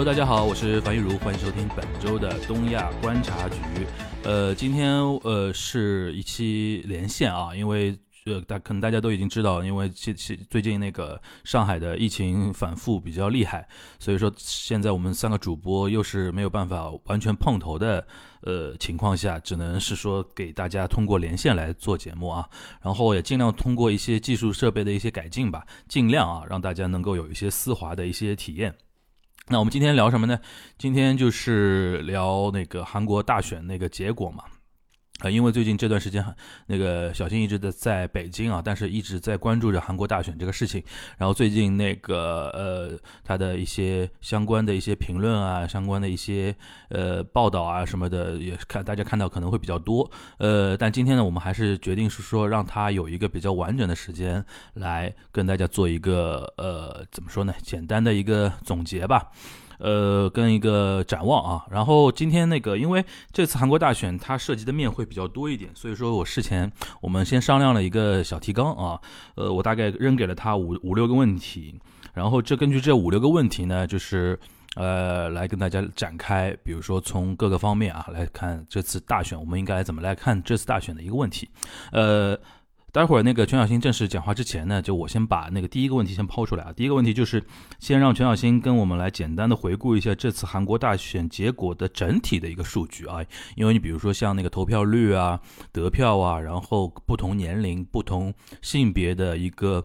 Hello，大家好，我是樊玉茹，欢迎收听本周的东亚观察局。呃，今天呃是一期连线啊，因为呃大可能大家都已经知道，因为最最近那个上海的疫情反复比较厉害，所以说现在我们三个主播又是没有办法完全碰头的呃情况下，只能是说给大家通过连线来做节目啊，然后也尽量通过一些技术设备的一些改进吧，尽量啊让大家能够有一些丝滑的一些体验。那我们今天聊什么呢？今天就是聊那个韩国大选那个结果嘛。啊，因为最近这段时间，那个小新一直的在北京啊，但是一直在关注着韩国大选这个事情。然后最近那个呃，他的一些相关的一些评论啊，相关的一些呃报道啊什么的，也看大家看到可能会比较多。呃，但今天呢，我们还是决定是说，让他有一个比较完整的时间来跟大家做一个呃，怎么说呢，简单的一个总结吧。呃，跟一个展望啊，然后今天那个，因为这次韩国大选它涉及的面会比较多一点，所以说我事前我们先商量了一个小提纲啊，呃，我大概扔给了他五五六个问题，然后这根据这五六个问题呢，就是呃来跟大家展开，比如说从各个方面啊来看这次大选，我们应该怎么来看这次大选的一个问题，呃。待会儿那个全小新正式讲话之前呢，就我先把那个第一个问题先抛出来啊。第一个问题就是先让全小新跟我们来简单的回顾一下这次韩国大选结果的整体的一个数据啊。因为你比如说像那个投票率啊、得票啊，然后不同年龄、不同性别的一个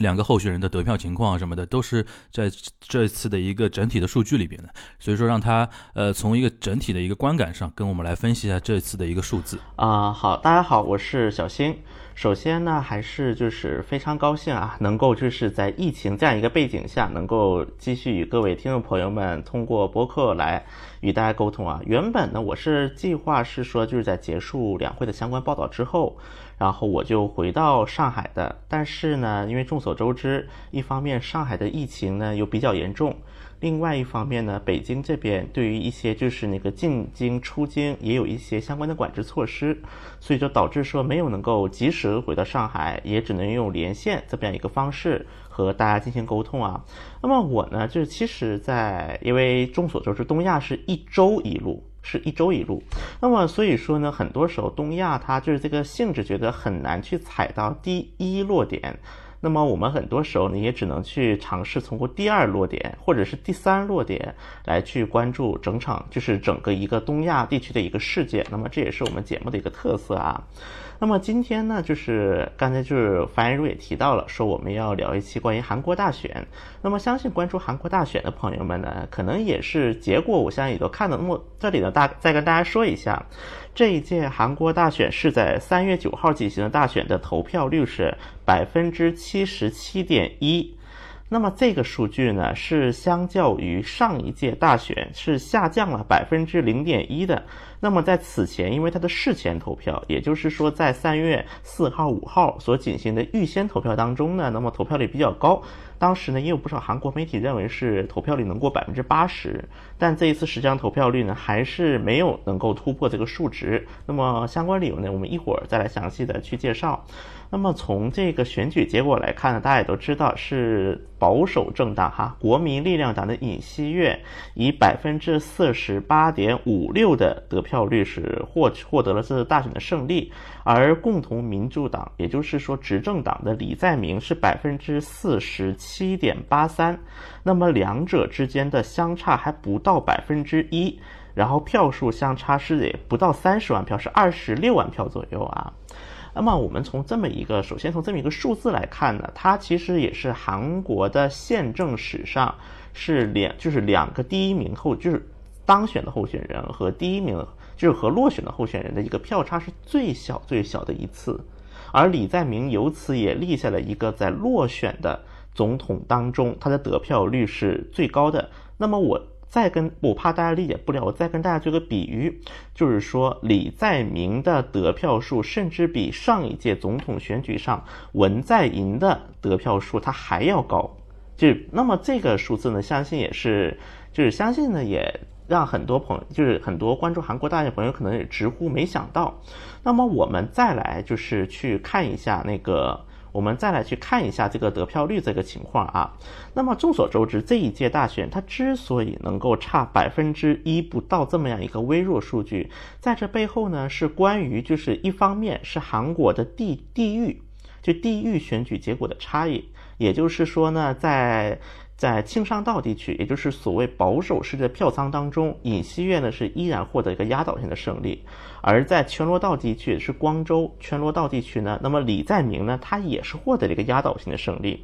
两个候选人的得票情况什么的，都是在这次的一个整体的数据里边的。所以说让他呃从一个整体的一个观感上跟我们来分析一下这次的一个数字啊。好，大家好，我是小新。首先呢，还是就是非常高兴啊，能够就是在疫情这样一个背景下，能够继续与各位听众朋友们通过播客来与大家沟通啊。原本呢，我是计划是说就是在结束两会的相关报道之后，然后我就回到上海的。但是呢，因为众所周知，一方面上海的疫情呢又比较严重。另外一方面呢，北京这边对于一些就是那个进京出京也有一些相关的管制措施，所以就导致说没有能够及时回到上海，也只能用连线这么样一个方式和大家进行沟通啊。那么我呢，就是其实，在因为众所周知，东亚是一周一路，是一周一路，那么所以说呢，很多时候东亚它就是这个性质觉得很难去踩到第一落点。那么我们很多时候呢，也只能去尝试通过第二落点或者是第三落点来去关注整场，就是整个一个东亚地区的一个事件。那么这也是我们节目的一个特色啊。那么今天呢，就是刚才就是樊如也提到了，说我们要聊一期关于韩国大选。那么相信关注韩国大选的朋友们呢，可能也是结果，我相信也都看了。那么这里呢，大再跟大家说一下。这一届韩国大选是在三月九号进行的，大选的投票率是百分之七十七点一。那么这个数据呢，是相较于上一届大选是下降了百分之零点一的。那么在此前，因为它的事前投票，也就是说在三月四号、五号所进行的预先投票当中呢，那么投票率比较高。当时呢，也有不少韩国媒体认为是投票率能过百分之八十，但这一次实际上投票率呢，还是没有能够突破这个数值。那么相关理由呢，我们一会儿再来详细的去介绍。那么从这个选举结果来看呢，大家也都知道是保守政党哈国民力量党的尹锡悦以百分之四十八点五六的得票率是获获得了这次大选的胜利，而共同民主党，也就是说执政党的李在明是百分之四十七。点八三，那么两者之间的相差还不到百分之一，然后票数相差是也不到三十万票，是二十六万票左右啊。那么我们从这么一个，首先从这么一个数字来看呢，它其实也是韩国的宪政史上是两，就是两个第一名后，就是当选的候选人和第一名，就是和落选的候选人的一个票差是最小最小的一次，而李在明由此也立下了一个在落选的。总统当中，他的得票率是最高的。那么我再跟我怕大家理解不了，我再跟大家做个比喻，就是说李在明的得票数甚至比上一届总统选举上文在寅的得票数他还要高。就那么这个数字呢，相信也是，就是相信呢也让很多朋友，就是很多关注韩国大选朋友可能也直呼没想到。那么我们再来就是去看一下那个。我们再来去看一下这个得票率这个情况啊。那么众所周知，这一届大选它之所以能够差百分之一不到这么样一个微弱数据，在这背后呢是关于就是一方面是韩国的地地域，就地域选举结果的差异，也就是说呢在。在庆尚道地区，也就是所谓保守势力的票仓当中，尹锡悦呢是依然获得一个压倒性的胜利；而在全罗道地区，是光州全罗道地区呢，那么李在明呢，他也是获得了一个压倒性的胜利。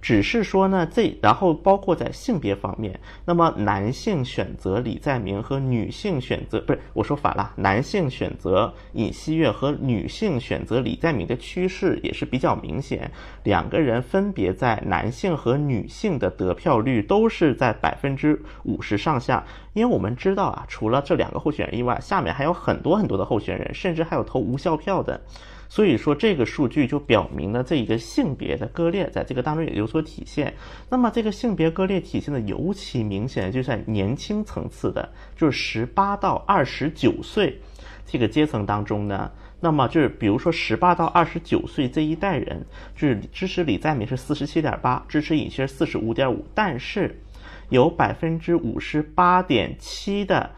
只是说呢，这然后包括在性别方面，那么男性选择李在明和女性选择不是我说反了，男性选择尹锡悦和女性选择李在明的趋势也是比较明显，两个人分别在男性和女性的得票率都是在百分之五十上下，因为我们知道啊，除了这两个候选人以外，下面还有很多很多的候选人，甚至还有投无效票的。所以说，这个数据就表明了这一个性别的割裂在这个当中也有所体现。那么，这个性别割裂体现的尤其明显，就在年轻层次的，就是十八到二十九岁这个阶层当中呢。那么，就是比如说十八到二十九岁这一代人，就是支持李在明是四十七点八，支持尹锡悦四十五点五，但是有百分之五十八点七的。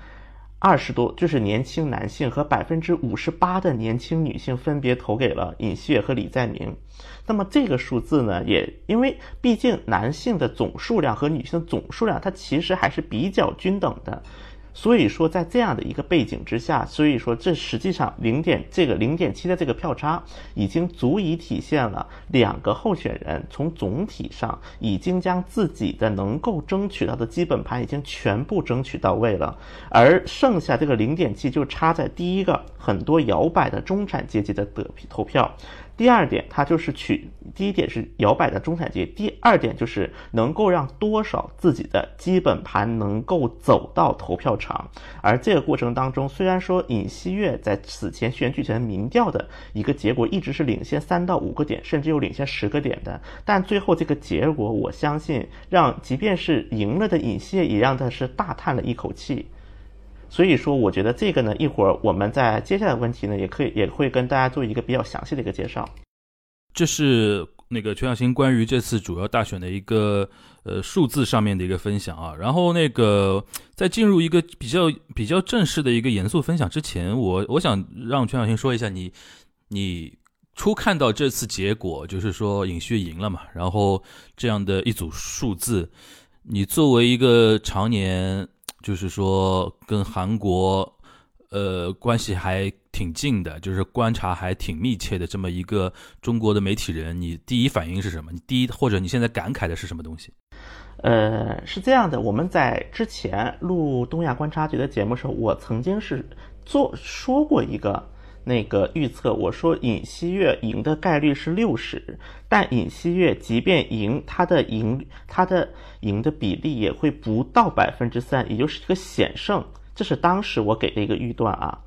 二十多就是年轻男性和百分之五十八的年轻女性分别投给了尹锡悦和李在明，那么这个数字呢，也因为毕竟男性的总数量和女性的总数量，它其实还是比较均等的。所以说，在这样的一个背景之下，所以说这实际上零点这个零点七的这个票差，已经足以体现了两个候选人从总体上已经将自己的能够争取到的基本盘已经全部争取到位了，而剩下这个零点七就差在第一个很多摇摆的中产阶级的得投票。第二点，它就是取第一点是摇摆的中产阶级，第二点就是能够让多少自己的基本盘能够走到投票场。而这个过程当中，虽然说尹锡悦在此前选举前民调的一个结果一直是领先三到五个点，甚至有领先十个点的，但最后这个结果，我相信让即便是赢了的尹锡悦也让他是大叹了一口气。所以说，我觉得这个呢，一会儿我们在接下来问题呢，也可以也会跟大家做一个比较详细的一个介绍。这是那个全小新关于这次主要大选的一个呃数字上面的一个分享啊。然后那个在进入一个比较比较正式的一个严肃分享之前，我我想让全小新说一下你你初看到这次结果，就是说尹旭赢了嘛，然后这样的一组数字，你作为一个常年。就是说，跟韩国，呃，关系还挺近的，就是观察还挺密切的这么一个中国的媒体人，你第一反应是什么？你第一或者你现在感慨的是什么东西？呃，是这样的，我们在之前录东亚观察局的节目时候，我曾经是做说过一个。那个预测，我说尹锡悦赢的概率是六十，但尹锡悦即便赢，他的赢他的赢的比例也会不到百分之三，也就是一个险胜。这是当时我给的一个预断啊。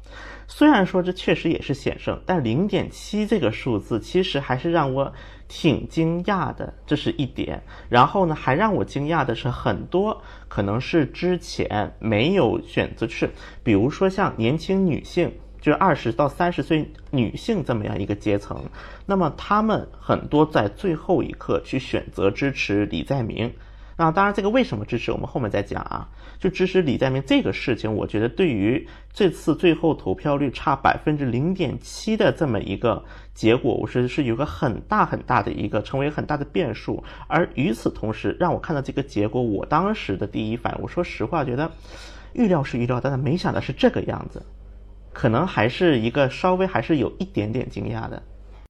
虽然说这确实也是险胜，但零点七这个数字其实还是让我挺惊讶的，这是一点。然后呢，还让我惊讶的是，很多可能是之前没有选择，是比如说像年轻女性。就是二十到三十岁女性这么样一个阶层，那么她们很多在最后一刻去选择支持李在明。那当然，这个为什么支持，我们后面再讲啊。就支持李在明这个事情，我觉得对于这次最后投票率差百分之零点七的这么一个结果，我是是有个很大很大的一个成为很大的变数。而与此同时，让我看到这个结果，我当时的第一反应，我说实话，觉得预料是预料，但是没想到是这个样子。可能还是一个稍微还是有一点点惊讶的。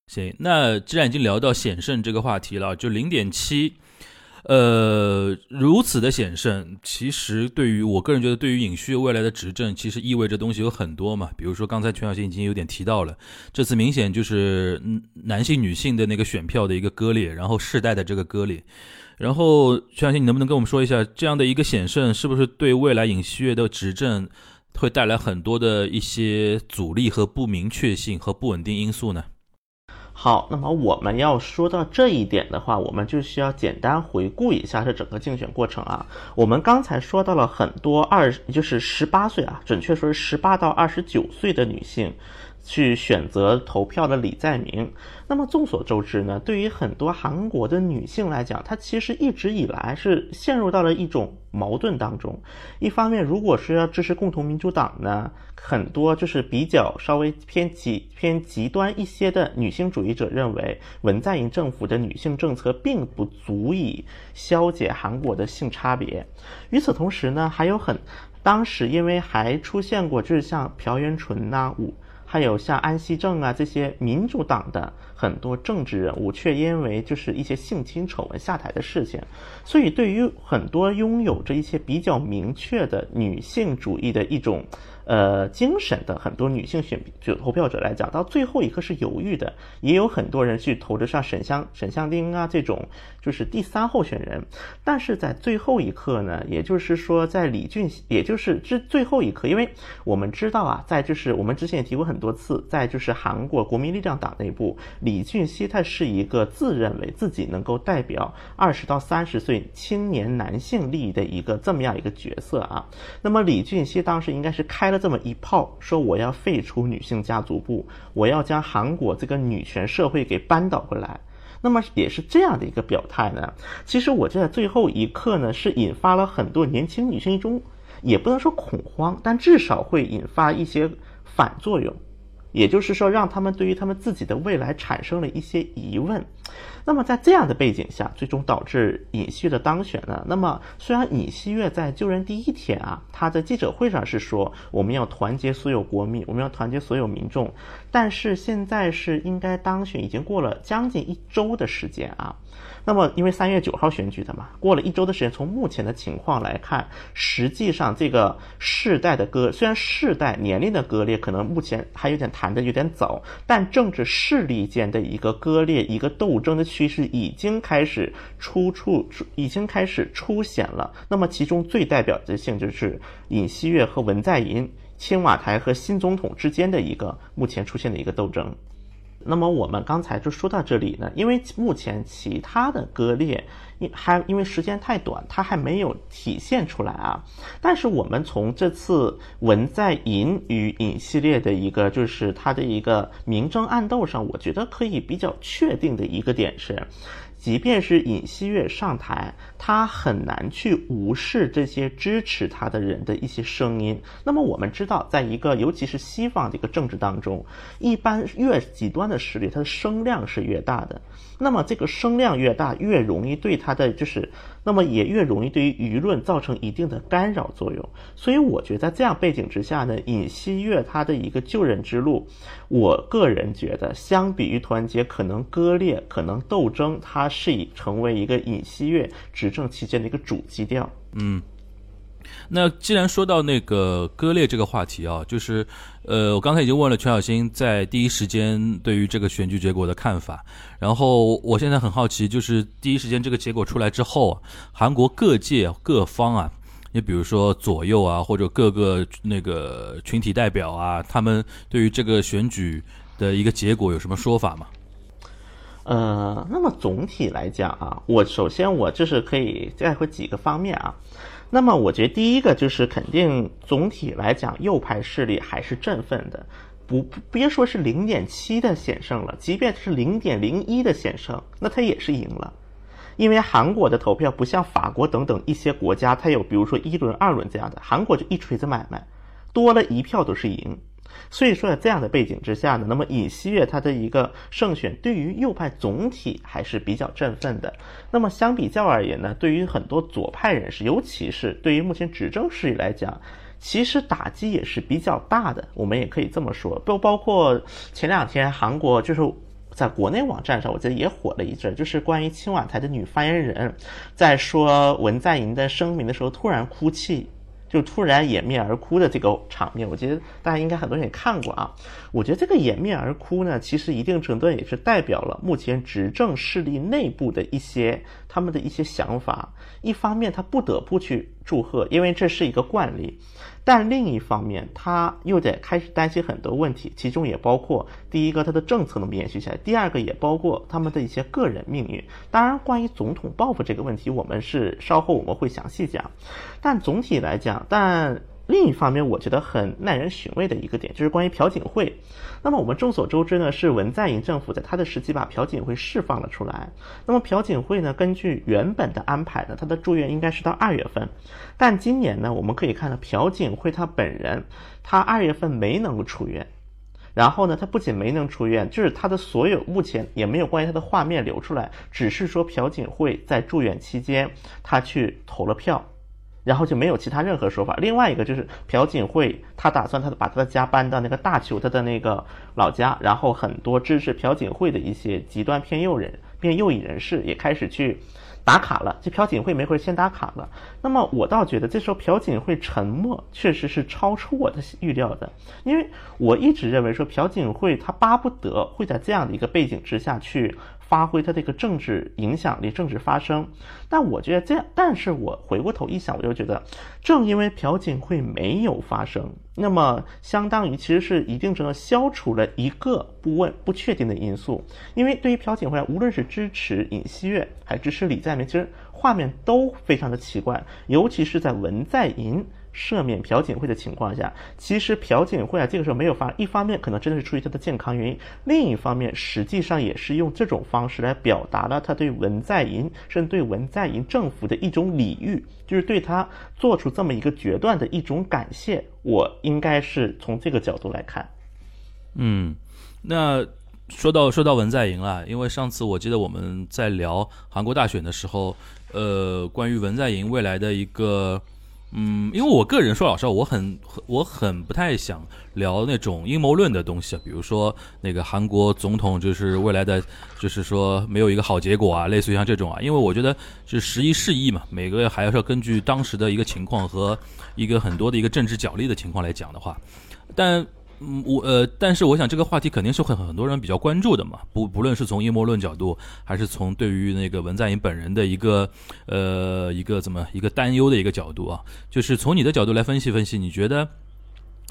行，那既然已经聊到险胜这个话题了，就零点七，呃，如此的险胜，其实对于我个人觉得，对于尹旭未来的执政，其实意味着东西有很多嘛。比如说刚才全小新已经有点提到了，这次明显就是男性女性的那个选票的一个割裂，然后世代的这个割裂。然后全小新，你能不能跟我们说一下，这样的一个险胜，是不是对未来尹锡悦的执政？会带来很多的一些阻力和不明确性和不稳定因素呢。好，那么我们要说到这一点的话，我们就需要简单回顾一下这整个竞选过程啊。我们刚才说到了很多二，就是十八岁啊，准确说是十八到二十九岁的女性，去选择投票的李在明。那么众所周知呢，对于很多韩国的女性来讲，她其实一直以来是陷入到了一种矛盾当中。一方面，如果是要支持共同民主党呢，很多就是比较稍微偏极偏极端一些的女性主义者认为，文在寅政府的女性政策并不足以消解韩国的性差别。与此同时呢，还有很当时因为还出现过，就是像朴元淳呐，武还有像安西正啊这些民主党的很多政治人物，却因为就是一些性侵丑闻下台的事情，所以对于很多拥有着一些比较明确的女性主义的一种。呃，精神的很多女性选就投票者来讲，到最后一刻是犹豫的，也有很多人去投着像沈香沈香丁啊这种，就是第三候选人。但是在最后一刻呢，也就是说在李俊熙，也就是这最后一刻，因为我们知道啊，在就是我们之前也提过很多次，在就是韩国国民力量党内部，李俊熙他是一个自认为自己能够代表二十到三十岁青年男性利益的一个这么样一个角色啊。那么李俊熙当时应该是开。这么一炮，说我要废除女性家族部，我要将韩国这个女权社会给扳倒回来。那么也是这样的一个表态呢。其实我在最后一刻呢，是引发了很多年轻女性一种，也不能说恐慌，但至少会引发一些反作用。也就是说，让他们对于他们自己的未来产生了一些疑问。那么在这样的背景下，最终导致尹锡悦的当选呢？那么虽然尹锡悦在就任第一天啊，他在记者会上是说我们要团结所有国民，我们要团结所有民众，但是现在是应该当选，已经过了将近一周的时间啊。那么，因为三月九号选举的嘛，过了一周的时间，从目前的情况来看，实际上这个世代的割，虽然世代年龄的割裂可能目前还有点谈的有点早，但政治势力间的一个割裂、一个斗争的趋势已经开始出处，已经开始出现了。那么，其中最代表的性就是尹锡悦和文在寅、青瓦台和新总统之间的一个目前出现的一个斗争。那么我们刚才就说到这里呢，因为目前其他的割裂，因还因为时间太短，它还没有体现出来啊。但是我们从这次文在寅与尹系列的一个，就是它的一个明争暗斗上，我觉得可以比较确定的一个点是。即便是尹锡悦上台，他很难去无视这些支持他的人的一些声音。那么我们知道，在一个尤其是西方的一个政治当中，一般越极端的势力，它的声量是越大的。那么这个声量越大，越容易对他的就是。那么也越容易对于舆论造成一定的干扰作用，所以我觉得在这样背景之下呢，尹锡悦他的一个救人之路，我个人觉得相比于团结，可能割裂，可能斗争，它是以成为一个尹锡悦执政期间的一个主基调。嗯。那既然说到那个割裂这个话题啊，就是，呃，我刚才已经问了全小新在第一时间对于这个选举结果的看法，然后我现在很好奇，就是第一时间这个结果出来之后，韩国各界各方啊，你比如说左右啊，或者各个那个群体代表啊，他们对于这个选举的一个结果有什么说法吗？呃，那么总体来讲啊，我首先我就是可以概括几个方面啊。那么，我觉得第一个就是肯定总体来讲，右派势力还是振奋的，不别说是零点七的险胜了，即便是零点零一的险胜，那他也是赢了，因为韩国的投票不像法国等等一些国家，它有比如说一轮、二轮这样的，韩国就一锤子买卖，多了一票都是赢。所以说，在这样的背景之下呢，那么尹锡悦他的一个胜选，对于右派总体还是比较振奋的。那么相比较而言呢，对于很多左派人士，尤其是对于目前执政势力来讲，其实打击也是比较大的。我们也可以这么说，都包括前两天韩国就是在国内网站上，我觉得也火了一阵，就是关于青瓦台的女发言人，在说文在寅的声明的时候突然哭泣。就突然掩面而哭的这个场面，我觉得大家应该很多人也看过啊。我觉得这个掩面而哭呢，其实一定程度也是代表了目前执政势力内部的一些他们的一些想法。一方面，他不得不去祝贺，因为这是一个惯例。但另一方面，他又得开始担心很多问题，其中也包括第一个，他的政策能不能延续下来；第二个，也包括他们的一些个人命运。当然，关于总统报复这个问题，我们是稍后我们会详细讲。但总体来讲，但。另一方面，我觉得很耐人寻味的一个点，就是关于朴槿惠。那么我们众所周知呢，是文在寅政府在他的时期把朴槿惠释放了出来。那么朴槿惠呢，根据原本的安排呢，他的住院应该是到二月份，但今年呢，我们可以看到朴槿惠他本人，他二月份没能够出院。然后呢，他不仅没能出院，就是他的所有目前也没有关于他的画面流出来，只是说朴槿惠在住院期间他去投了票。然后就没有其他任何说法。另外一个就是朴槿惠，他打算他把他的家搬到那个大邱他的那个老家，然后很多支持朴槿惠的一些极端偏右人、偏右翼人士也开始去打卡了。这朴槿惠没会先打卡了。那么我倒觉得这时候朴槿惠沉默确实是超出我的预料的，因为我一直认为说朴槿惠他巴不得会在这样的一个背景之下去。发挥他这个政治影响力、政治发声，但我觉得这样，但是我回过头一想，我就觉得，正因为朴槿惠没有发声，那么相当于其实是一定程度消除了一个不问、不确定的因素。因为对于朴槿惠，无论是支持尹锡悦，还支持李在明，其实画面都非常的奇怪，尤其是在文在寅。赦免朴槿惠的情况下，其实朴槿惠啊，这个时候没有发。一方面可能真的是出于他的健康原因，另一方面实际上也是用这种方式来表达了他对文在寅，甚至对文在寅政府的一种礼遇，就是对他做出这么一个决断的一种感谢。我应该是从这个角度来看。嗯，那说到说到文在寅了，因为上次我记得我们在聊韩国大选的时候，呃，关于文在寅未来的一个。嗯，因为我个人说老实话，我很我很不太想聊那种阴谋论的东西，比如说那个韩国总统就是未来的，就是说没有一个好结果啊，类似于像这种啊，因为我觉得是时移世易嘛，每个月还是要根据当时的一个情况和一个很多的一个政治角力的情况来讲的话，但。我呃，但是我想这个话题肯定是很很多人比较关注的嘛，不不论是从阴谋论角度，还是从对于那个文在寅本人的一个呃一个怎么一个担忧的一个角度啊，就是从你的角度来分析分析，你觉得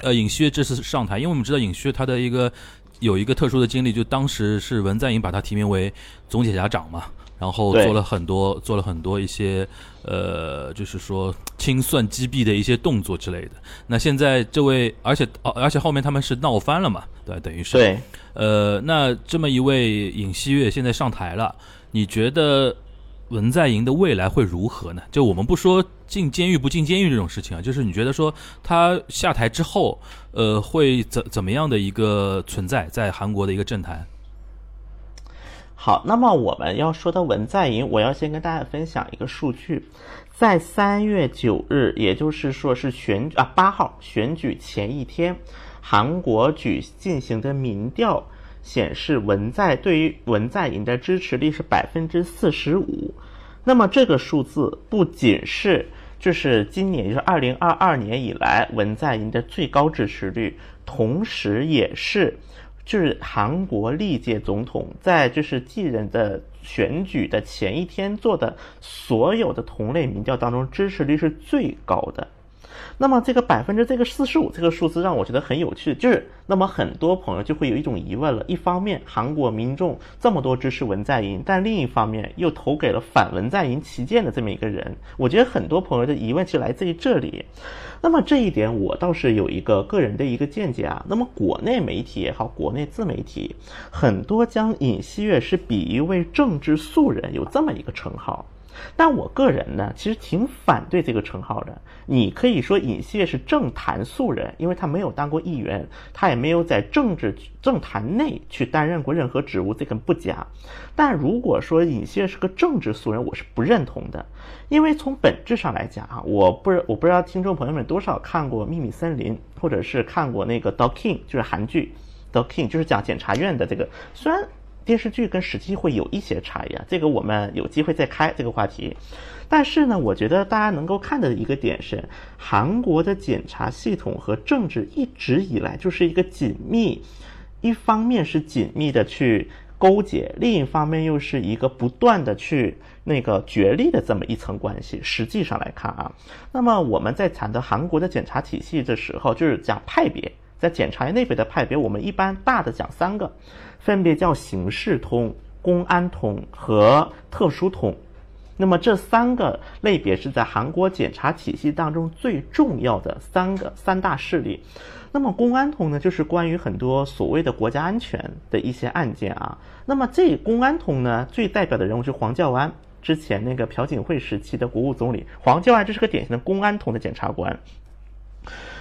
呃尹锡悦这次上台，因为我们知道尹锡悦他的一个有一个特殊的经历，就当时是文在寅把他提名为总检察长嘛。然后做了很多，做了很多一些，呃，就是说清算击毙的一些动作之类的。那现在这位，而且哦而且后面他们是闹翻了嘛，对，等于是。对。呃，那这么一位尹锡悦现在上台了，你觉得文在寅的未来会如何呢？就我们不说进监狱不进监狱这种事情啊，就是你觉得说他下台之后，呃，会怎怎么样的一个存在在韩国的一个政坛？好，那么我们要说到文在寅，我要先跟大家分享一个数据，在三月九日，也就是说是选啊八号选举前一天，韩国举进行的民调显示，文在对于文在寅的支持率是百分之四十五。那么这个数字不仅是就是今年就是二零二二年以来文在寅的最高支持率，同时也是。就是韩国历届总统在就是继任的选举的前一天做的所有的同类民调当中，支持率是最高的。那么这个百分之这个四十五这个数字让我觉得很有趣，就是那么很多朋友就会有一种疑问了：一方面韩国民众这么多支持文在寅，但另一方面又投给了反文在寅旗舰的这么一个人，我觉得很多朋友的疑问其实来自于这里。那么这一点我倒是有一个个人的一个见解啊。那么国内媒体也好，国内自媒体很多将尹锡悦是比喻为政治素人，有这么一个称号。但我个人呢，其实挺反对这个称号的。你可以说尹锡悦是政坛素人，因为他没有当过议员，他也没有在政治政坛内去担任过任何职务，这个不假。但如果说尹锡悦是个政治素人，我是不认同的，因为从本质上来讲啊，我不我不知道听众朋友们多少看过《秘密森林》，或者是看过那个《dking》，就是韩剧《dking》，就是讲检察院的这个，虽然。电视剧跟实际会有一些差异啊，这个我们有机会再开这个话题。但是呢，我觉得大家能够看的一个点是，韩国的检察系统和政治一直以来就是一个紧密，一方面是紧密的去勾结，另一方面又是一个不断的去那个角力的这么一层关系。实际上来看啊，那么我们在谈到韩国的检察体系的时候，就是讲派别，在检察院内部的派别，我们一般大的讲三个。分别叫刑事通、公安通和特殊通。那么这三个类别是在韩国检察体系当中最重要的三个三大势力。那么公安通呢，就是关于很多所谓的国家安全的一些案件啊。那么这公安通呢，最代表的人物是黄教安，之前那个朴槿惠时期的国务总理黄教安，这是个典型的公安通的检察官。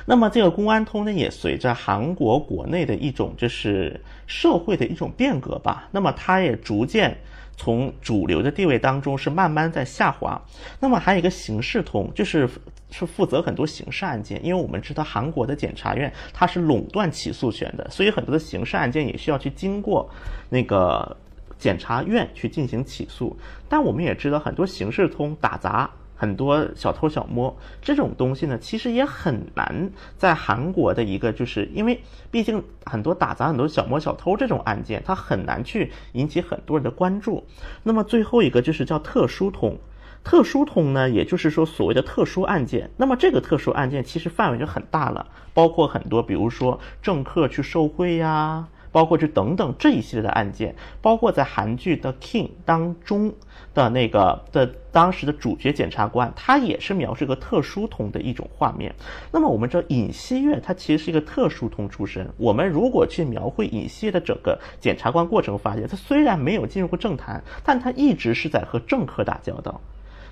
那么这个公安通呢，也随着韩国国内的一种就是社会的一种变革吧，那么它也逐渐从主流的地位当中是慢慢在下滑。那么还有一个刑事通，就是是负责很多刑事案件，因为我们知道韩国的检察院它是垄断起诉权的，所以很多的刑事案件也需要去经过那个检察院去进行起诉。但我们也知道很多刑事通打砸。很多小偷小摸这种东西呢，其实也很难在韩国的一个，就是因为毕竟很多打砸、很多小摸小偷这种案件，它很难去引起很多人的关注。那么最后一个就是叫特殊通，特殊通呢，也就是说所谓的特殊案件。那么这个特殊案件其实范围就很大了，包括很多，比如说政客去受贿呀。包括这等等这一系列的案件，包括在韩剧的《King》当中的那个的当时的主角检察官，他也是描述一个特殊通的一种画面。那么我们知道尹锡悦他其实是一个特殊通出身。我们如果去描绘尹锡悦的整个检察官过程，发现他虽然没有进入过政坛，但他一直是在和政客打交道。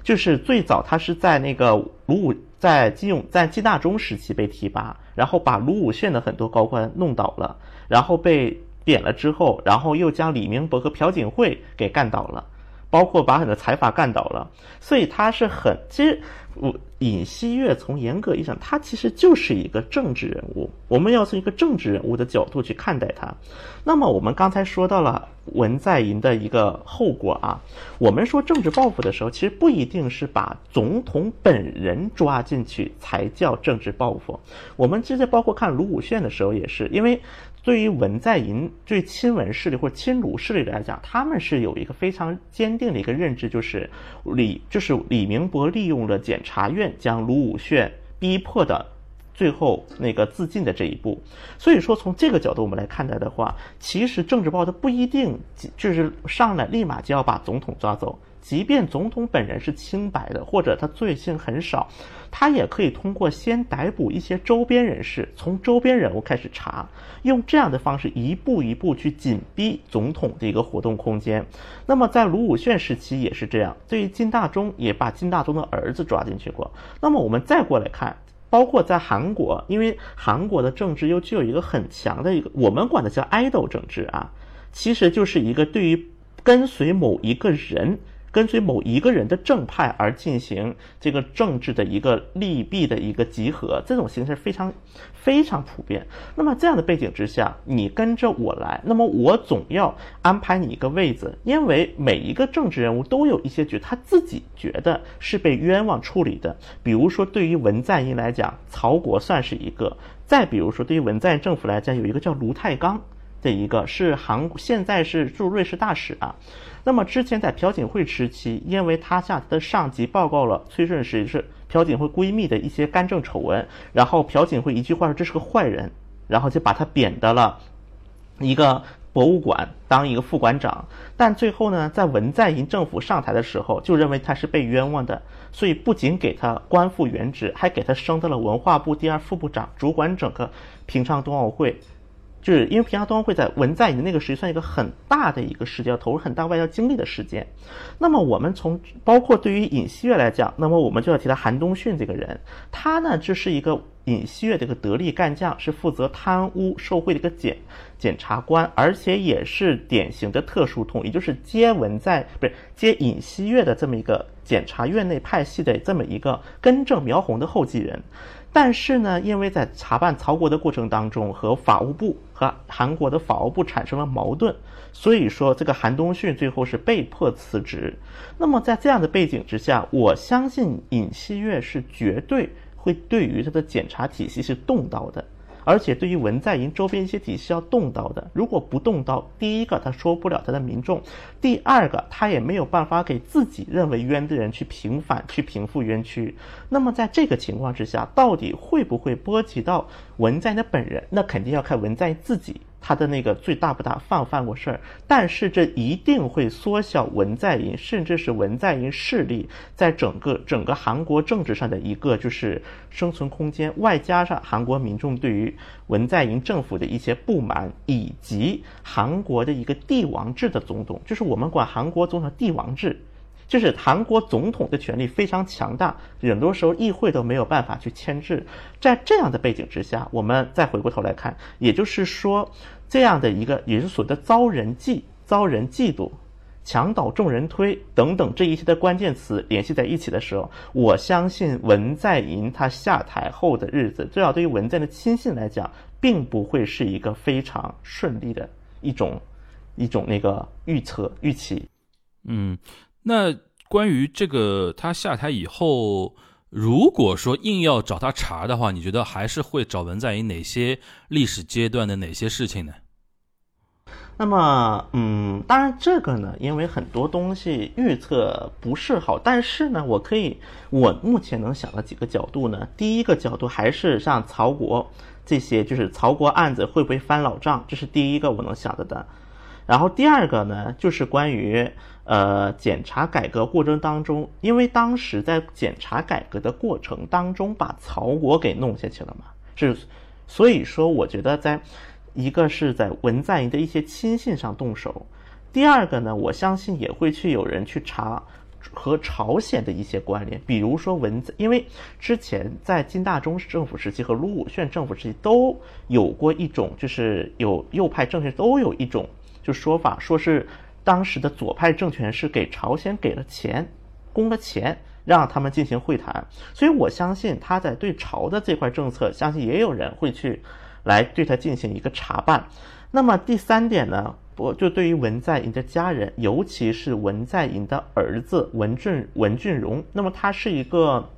就是最早他是在那个卢武在金永在金大中时期被提拔，然后把卢武铉的很多高官弄倒了。然后被贬了之后，然后又将李明博和朴槿惠给干倒了，包括把很多财阀干倒了，所以他是很其实。我尹锡悦从严格意义上，他其实就是一个政治人物。我们要从一个政治人物的角度去看待他。那么我们刚才说到了文在寅的一个后果啊，我们说政治报复的时候，其实不一定是把总统本人抓进去才叫政治报复。我们之前包括看卢武铉的时候也是，因为。对于文在寅对亲文势力或者亲卢势力来讲，他们是有一个非常坚定的一个认知，就是李就是李明博利用了检察院将卢武铉逼迫的最后那个自尽的这一步。所以说，从这个角度我们来看待的话，其实政治报它不一定就是上来立马就要把总统抓走。即便总统本人是清白的，或者他罪行很少，他也可以通过先逮捕一些周边人士，从周边人物开始查，用这样的方式一步一步去紧逼总统的一个活动空间。那么在卢武铉时期也是这样，对于金大中也把金大中的儿子抓进去过。那么我们再过来看，包括在韩国，因为韩国的政治又具有一个很强的一个，我们管它叫爱豆政治啊，其实就是一个对于跟随某一个人。跟随某一个人的正派而进行这个政治的一个利弊的一个集合，这种形式非常非常普遍。那么这样的背景之下，你跟着我来，那么我总要安排你一个位子，因为每一个政治人物都有一些觉他自己觉得是被冤枉处理的。比如说，对于文在寅来讲，曹国算是一个；再比如说，对于文在寅政府来讲，有一个叫卢泰刚的一个是韩现在是驻瑞士大使啊。那么之前在朴槿惠时期，因为他向他的上级报告了崔顺实是朴槿惠闺蜜的一些干政丑闻，然后朴槿惠一句话说这是个坏人，然后就把他贬到了一个博物馆当一个副馆长。但最后呢，在文在寅政府上台的时候，就认为他是被冤枉的，所以不仅给他官复原职，还给他升到了文化部第二副部长，主管整个平昌冬奥会。就是因为平昌冬奥会在文在寅那个时期算一个很大的一个事件，要投入很大外交精力的事件。那么我们从包括对于尹锡悦来讲，那么我们就要提到韩东迅这个人，他呢这是一个尹锡悦的一个得力干将，是负责贪污受贿的一个检检察官，而且也是典型的特殊通，也就是接文在不是接尹锡悦的这么一个检察院内派系的这么一个根正苗红的后继人。但是呢，因为在查办曹国的过程当中，和法务部和韩国的法务部产生了矛盾，所以说这个韩东旭最后是被迫辞职。那么在这样的背景之下，我相信尹锡悦是绝对会对于他的检查体系是动刀的。而且对于文在寅周边一些体系要动刀的，如果不动刀，第一个他说不了他的民众，第二个他也没有办法给自己认为冤的人去平反、去平复冤屈。那么在这个情况之下，到底会不会波及到文在寅的本人？那肯定要看文在寅自己他的那个罪大不大，犯不犯过事儿，但是这一定会缩小文在寅，甚至是文在寅势力在整个整个韩国政治上的一个就是生存空间，外加上韩国民众对于文在寅政府的一些不满，以及韩国的一个帝王制的总统，就是我们管韩国总统帝王制。就是韩国总统的权力非常强大，很多时候议会都没有办法去牵制。在这样的背景之下，我们再回过头来看，也就是说，这样的一个也是所谓的遭人嫉、遭人嫉妒、墙倒众人推等等这一些的关键词联系在一起的时候，我相信文在寅他下台后的日子，最少对于文在的亲信来讲，并不会是一个非常顺利的一种一种那个预测预期。嗯。那关于这个他下台以后，如果说硬要找他查的话，你觉得还是会找文在寅哪些历史阶段的哪些事情呢？那么，嗯，当然这个呢，因为很多东西预测不是好，但是呢，我可以，我目前能想到几个角度呢。第一个角度还是像曹国这些，就是曹国案子会不会翻老账，这是第一个我能想到的。然后第二个呢，就是关于。呃，检察改革过程当中，因为当时在检察改革的过程当中，把曹国给弄下去了嘛，是，所以说我觉得在一个是在文在寅的一些亲信上动手，第二个呢，我相信也会去有人去查和朝鲜的一些关联，比如说文，因为之前在金大中政府时期和卢武铉政府时期都有过一种，就是有右派政权都有一种就说法，说是。当时的左派政权是给朝鲜给了钱，供了钱，让他们进行会谈，所以我相信他在对朝的这块政策，相信也有人会去来对他进行一个查办。那么第三点呢，我就对于文在寅的家人，尤其是文在寅的儿子文俊文俊荣，那么他是一个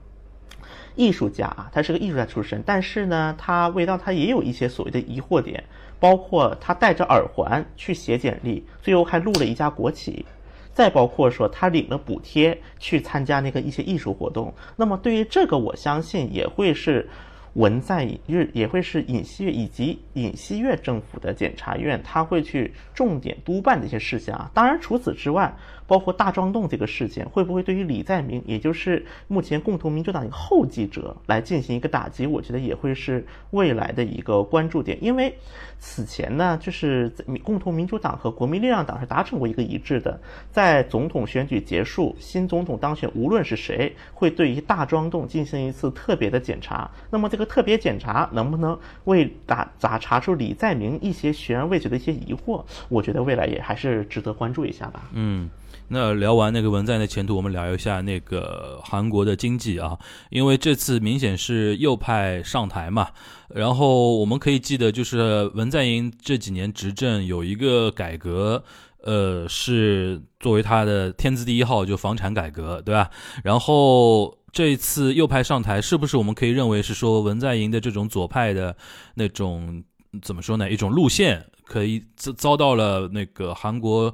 艺术家啊，他是个艺术家出身，但是呢，他味道他也有一些所谓的疑惑点。包括他戴着耳环去写简历，最后还录了一家国企，再包括说他领了补贴去参加那个一些艺术活动。那么对于这个，我相信也会是。文在日也会是尹锡悦以及尹锡悦政府的检察院，他会去重点督办的一些事项啊。当然，除此之外，包括大庄洞这个事件，会不会对于李在明，也就是目前共同民主党一个后继者来进行一个打击？我觉得也会是未来的一个关注点。因为此前呢，就是共同民主党和国民力量党是达成过一个一致的，在总统选举结束、新总统当选，无论是谁，会对于大庄洞进行一次特别的检查。那么这个。特别检查能不能为打咋查出李在明一些悬而未决的一些疑惑？我觉得未来也还是值得关注一下吧。嗯，那聊完那个文在的前途，我们聊一下那个韩国的经济啊，因为这次明显是右派上台嘛。然后我们可以记得，就是文在寅这几年执政有一个改革，呃，是作为他的天字第一号，就房产改革，对吧？然后。这一次右派上台，是不是我们可以认为是说文在寅的这种左派的那种怎么说呢？一种路线可以遭遭到了那个韩国。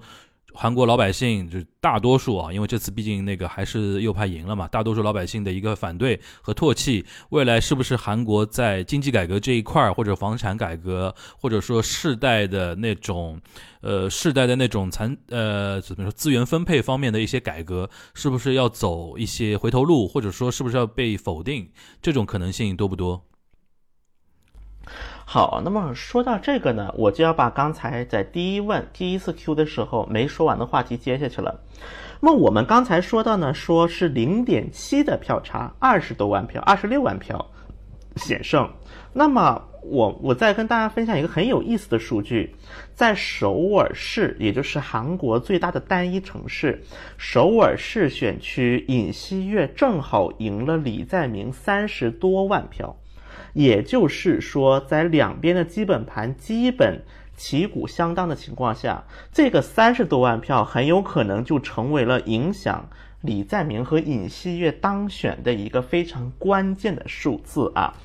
韩国老百姓就大多数啊，因为这次毕竟那个还是右派赢了嘛，大多数老百姓的一个反对和唾弃。未来是不是韩国在经济改革这一块儿，或者房产改革，或者说世代的那种，呃，世代的那种残呃怎么说资源分配方面的一些改革，是不是要走一些回头路，或者说是不是要被否定？这种可能性多不多？好，那么说到这个呢，我就要把刚才在第一问、第一次 Q 的时候没说完的话题接下去了。那么我们刚才说到呢，说是零点七的票差，二十多万票，二十六万票险胜。那么我我再跟大家分享一个很有意思的数据，在首尔市，也就是韩国最大的单一城市首尔市选区，尹锡悦正好赢了李在明三十多万票。也就是说，在两边的基本盘基本旗鼓相当的情况下，这个三十多万票很有可能就成为了影响李在明和尹锡悦当选的一个非常关键的数字啊。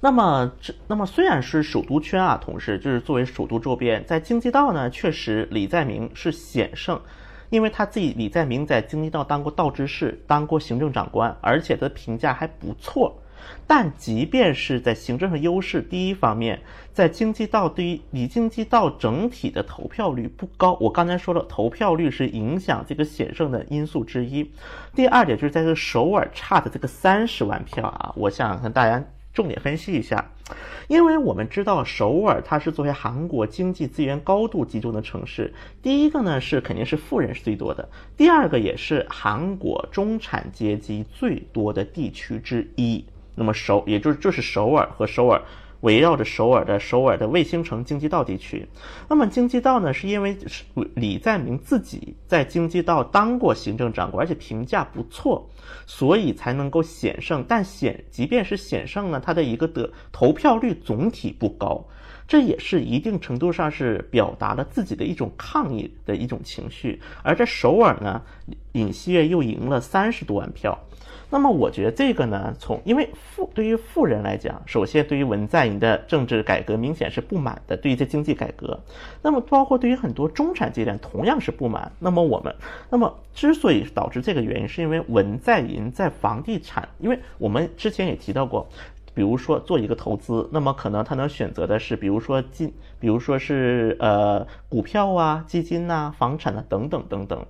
那么，这那么虽然是首都圈啊，同时就是作为首都周边，在京畿道呢，确实李在明是险胜，因为他自己李在明在京畿道当过道知事，当过行政长官，而且的评价还不错。但即便是在行政上优势，第一方面，在京畿道对于李京畿道整体的投票率不高。我刚才说了，投票率是影响这个险胜的因素之一。第二点就是在这首尔差的这个三十万票啊，我想跟大家重点分析一下。因为我们知道首尔它是作为韩国经济资源高度集中的城市，第一个呢是肯定是富人是最多的，第二个也是韩国中产阶级最多的地区之一。那么首也就是就是首尔和首尔围绕着首尔的首尔的卫星城京畿道地区。那么京畿道呢，是因为李在明自己在京畿道当过行政长官，而且评价不错。所以才能够险胜，但险即便是险胜呢，他的一个的投票率总体不高，这也是一定程度上是表达了自己的一种抗议的一种情绪。而在首尔呢，尹锡悦又赢了三十多万票。那么我觉得这个呢，从因为富对于富人来讲，首先对于文在寅的政治改革明显是不满的，对于这经济改革，那么包括对于很多中产阶段同样是不满。那么我们，那么之所以导致这个原因，是因为文在寅在房地产，因为我们之前也提到过，比如说做一个投资，那么可能他能选择的是，比如说金，比如说是呃股票啊、基金呐、房产啊等等等等，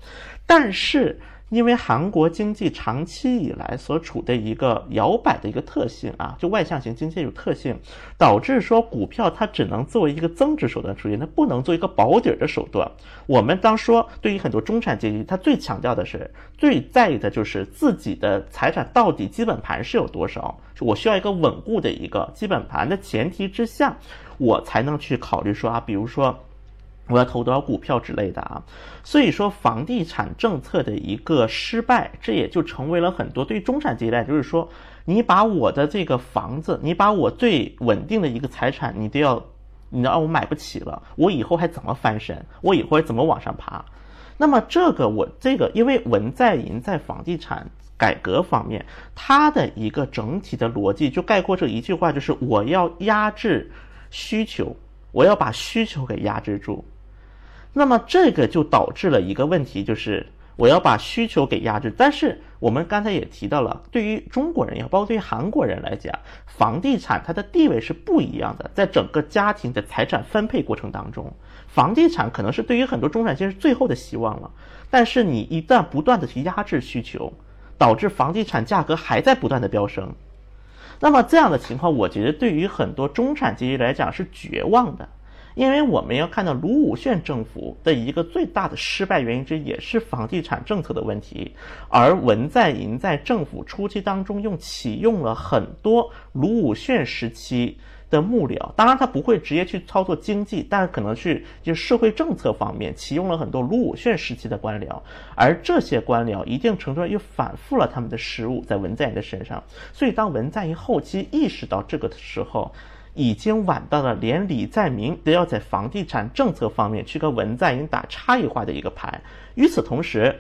但是。因为韩国经济长期以来所处的一个摇摆的一个特性啊，就外向型经济有特性，导致说股票它只能作为一个增值手段出现，它不能做一个保底的手段。我们当说对于很多中产阶级，他最强调的是最在意的就是自己的财产到底基本盘是有多少，我需要一个稳固的一个基本盘的前提之下，我才能去考虑说啊，比如说。我要投多少股票之类的啊，所以说房地产政策的一个失败，这也就成为了很多对中产阶级，就是说，你把我的这个房子，你把我最稳定的一个财产，你都要，你让我买不起了，我以后还怎么翻身？我以后还怎么往上爬？那么这个我这个，因为文在寅在房地产改革方面，他的一个整体的逻辑就概括这一句话，就是我要压制需求，我要把需求给压制住。那么这个就导致了一个问题，就是我要把需求给压制。但是我们刚才也提到了，对于中国人也好，包括对于韩国人来讲，房地产它的地位是不一样的。在整个家庭的财产分配过程当中，房地产可能是对于很多中产阶级最后的希望了。但是你一旦不断的去压制需求，导致房地产价格还在不断的飙升，那么这样的情况，我觉得对于很多中产阶级来讲是绝望的。因为我们要看到卢武铉政府的一个最大的失败原因之一，也是房地产政策的问题。而文在寅在政府初期当中，用启用了很多卢武铉时期的幕僚，当然他不会直接去操作经济，但可能去就社会政策方面启用了很多卢武铉时期的官僚，而这些官僚一定程度上又反复了他们的失误在文在寅的身上。所以当文在寅后期意识到这个的时候，已经晚到了，连李在明都要在房地产政策方面去跟文在寅打差异化的一个牌。与此同时，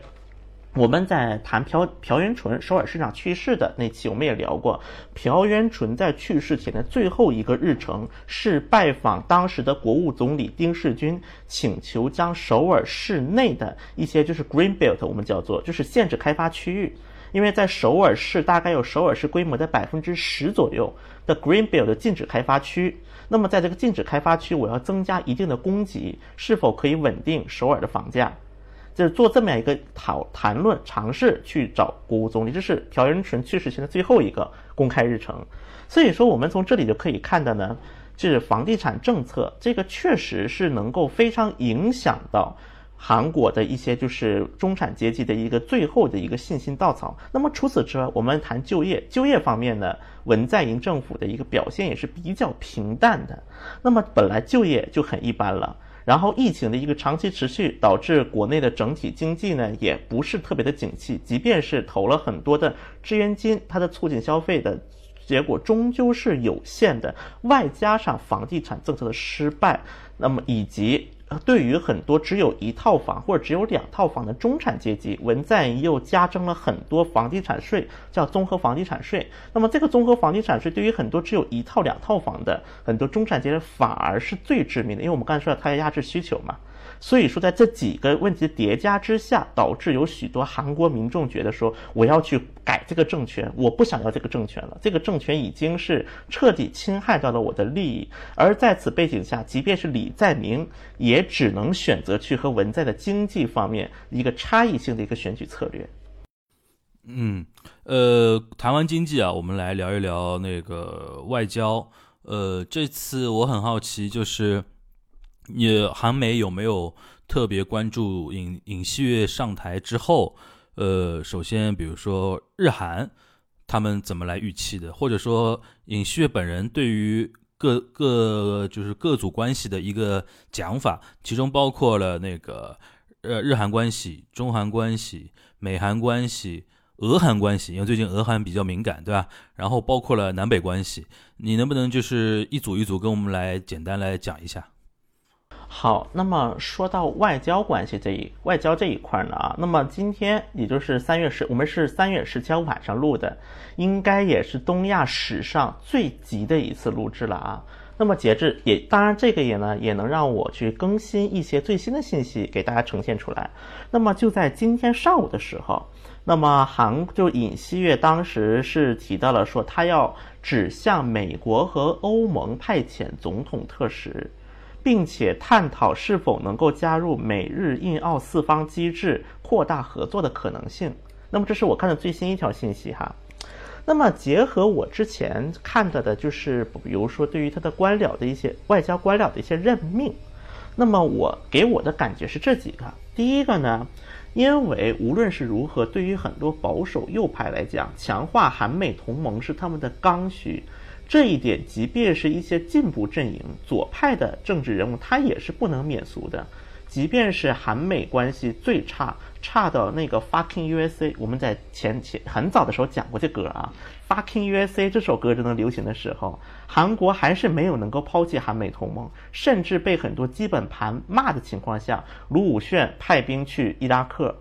我们在谈朴朴元淳首尔市长去世的那期，我们也聊过，朴元淳在去世前的最后一个日程是拜访当时的国务总理丁世军，请求将首尔市内的一些就是 Green Belt，我们叫做就是限制开发区域。因为在首尔市大概有首尔市规模的百分之十左右的 Green Belt 禁止开发区，那么在这个禁止开发区，我要增加一定的供给，是否可以稳定首尔的房价？就是做这么样一个讨谈论，尝试去找国务总理，这是朴元淳去世前的最后一个公开日程。所以说，我们从这里就可以看到呢，就是房地产政策这个确实是能够非常影响到。韩国的一些就是中产阶级的一个最后的一个信心稻草。那么除此之外，我们谈就业，就业方面呢，文在寅政府的一个表现也是比较平淡的。那么本来就业就很一般了，然后疫情的一个长期持续，导致国内的整体经济呢也不是特别的景气。即便是投了很多的支援金，它的促进消费的结果终究是有限的。外加上房地产政策的失败，那么以及。对于很多只有一套房或者只有两套房的中产阶级，文在寅又加征了很多房地产税，叫综合房地产税。那么这个综合房地产税对于很多只有一套两套房的很多中产阶级反而是最致命的，因为我们刚才说了，它要压制需求嘛。所以说，在这几个问题叠加之下，导致有许多韩国民众觉得说，我要去改这个政权，我不想要这个政权了，这个政权已经是彻底侵害到了我的利益。而在此背景下，即便是李在明，也只能选择去和文在的经济方面一个差异性的一个选举策略。嗯，呃，谈完经济啊，我们来聊一聊那个外交。呃，这次我很好奇，就是你韩美有没有特别关注尹尹锡悦上台之后，呃，首先比如说日韩他们怎么来预期的，或者说尹锡悦本人对于各各就是各组关系的一个讲法，其中包括了那个呃日韩关系、中韩关系、美韩关系。俄韩关系，因为最近俄韩比较敏感，对吧？然后包括了南北关系，你能不能就是一组一组跟我们来简单来讲一下？好，那么说到外交关系这一外交这一块呢啊，那么今天也就是三月十，我们是三月十七号晚上录的，应该也是东亚史上最急的一次录制了啊。那么截至也当然这个也呢也能让我去更新一些最新的信息给大家呈现出来。那么就在今天上午的时候。那么韩就尹锡悦当时是提到了说，他要指向美国和欧盟派遣总统特使，并且探讨是否能够加入美日印澳四方机制，扩大合作的可能性。那么这是我看的最新一条信息哈。那么结合我之前看到的，就是比如说对于他的官僚的一些外交官僚的一些任命，那么我给我的感觉是这几个。第一个呢。因为无论是如何，对于很多保守右派来讲，强化韩美同盟是他们的刚需。这一点，即便是一些进步阵营、左派的政治人物，他也是不能免俗的。即便是韩美关系最差，差到那个 fucking USA，我们在前前很早的时候讲过这歌啊，fucking USA 这首歌正在流行的时候，韩国还是没有能够抛弃韩美同盟，甚至被很多基本盘骂的情况下，卢武铉派兵去伊拉克。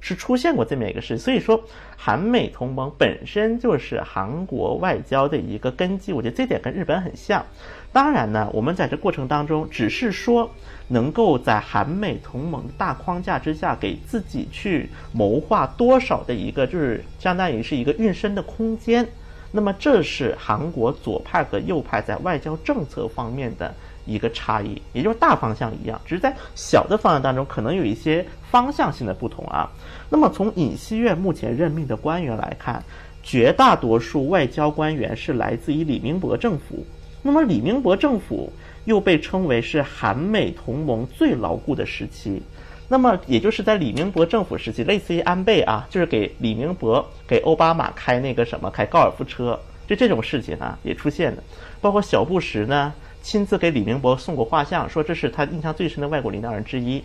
是出现过这么一个事，所以说韩美同盟本身就是韩国外交的一个根基，我觉得这点跟日本很像。当然呢，我们在这过程当中，只是说能够在韩美同盟大框架之下，给自己去谋划多少的一个，就是相当于是一个运身的空间。那么这是韩国左派和右派在外交政策方面的。一个差异，也就是大方向一样，只是在小的方向当中可能有一些方向性的不同啊。那么从尹锡悦目前任命的官员来看，绝大多数外交官员是来自于李明博政府。那么李明博政府又被称为是韩美同盟最牢固的时期。那么也就是在李明博政府时期，类似于安倍啊，就是给李明博给奥巴马开那个什么开高尔夫车，就这种事情啊也出现了，包括小布什呢。亲自给李明博送过画像，说这是他印象最深的外国领导人之一。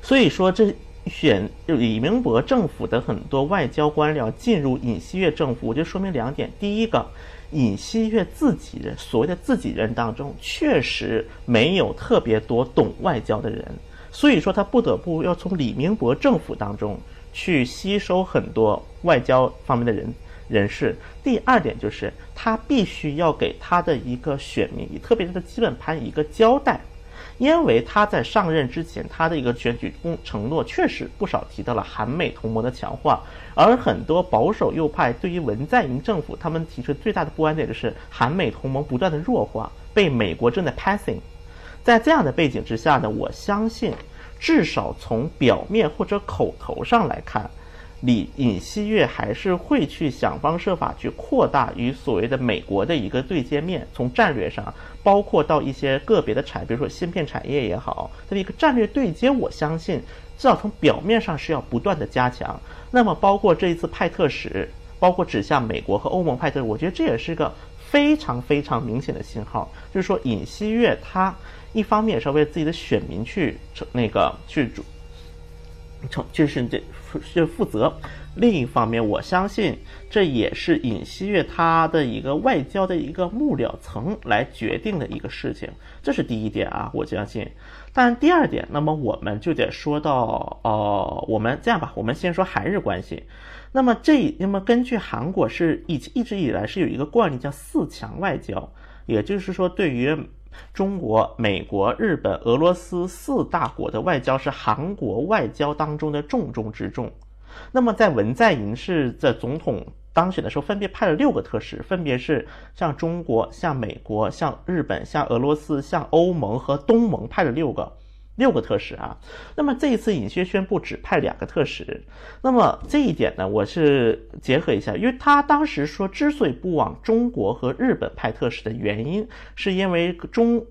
所以说，这选李明博政府的很多外交官僚进入尹锡悦政府，我就说明两点：第一个，尹锡悦自己人所谓的自己人当中，确实没有特别多懂外交的人，所以说他不得不要从李明博政府当中去吸收很多外交方面的人。人士。第二点就是，他必须要给他的一个选民，特别是的基本盘一个交代，因为他在上任之前，他的一个选举公承诺确实不少提到了韩美同盟的强化，而很多保守右派对于文在寅政府，他们提出最大的不安点就是韩美同盟不断的弱化，被美国正在 passing。在这样的背景之下呢，我相信，至少从表面或者口头上来看。李尹锡悦还是会去想方设法去扩大与所谓的美国的一个对接面，从战略上，包括到一些个别的产，比如说芯片产业也好，它的一个战略对接，我相信至少从表面上是要不断的加强。那么包括这一次派特使，包括指向美国和欧盟派特，我觉得这也是个非常非常明显的信号，就是说尹锡悦他一方面是为自己的选民去那个去主。成就是这是负责。另一方面，我相信这也是尹锡悦他的一个外交的一个幕僚层来决定的一个事情。这是第一点啊，我相信。但第二点，那么我们就得说到，呃，我们这样吧，我们先说韩日关系。那么这，那么根据韩国是一一直以来是有一个惯例叫四强外交，也就是说，对于中国、美国、日本、俄罗斯四大国的外交是韩国外交当中的重中之重。那么在文在寅是在总统当选的时候，分别派了六个特使，分别是向中国、向美国、向日本、向俄罗斯、向欧盟和东盟派了六个。六个特使啊，那么这一次尹锡宣布只派两个特使，那么这一点呢，我是结合一下，因为他当时说之所以不往中国和日本派特使的原因，是因为中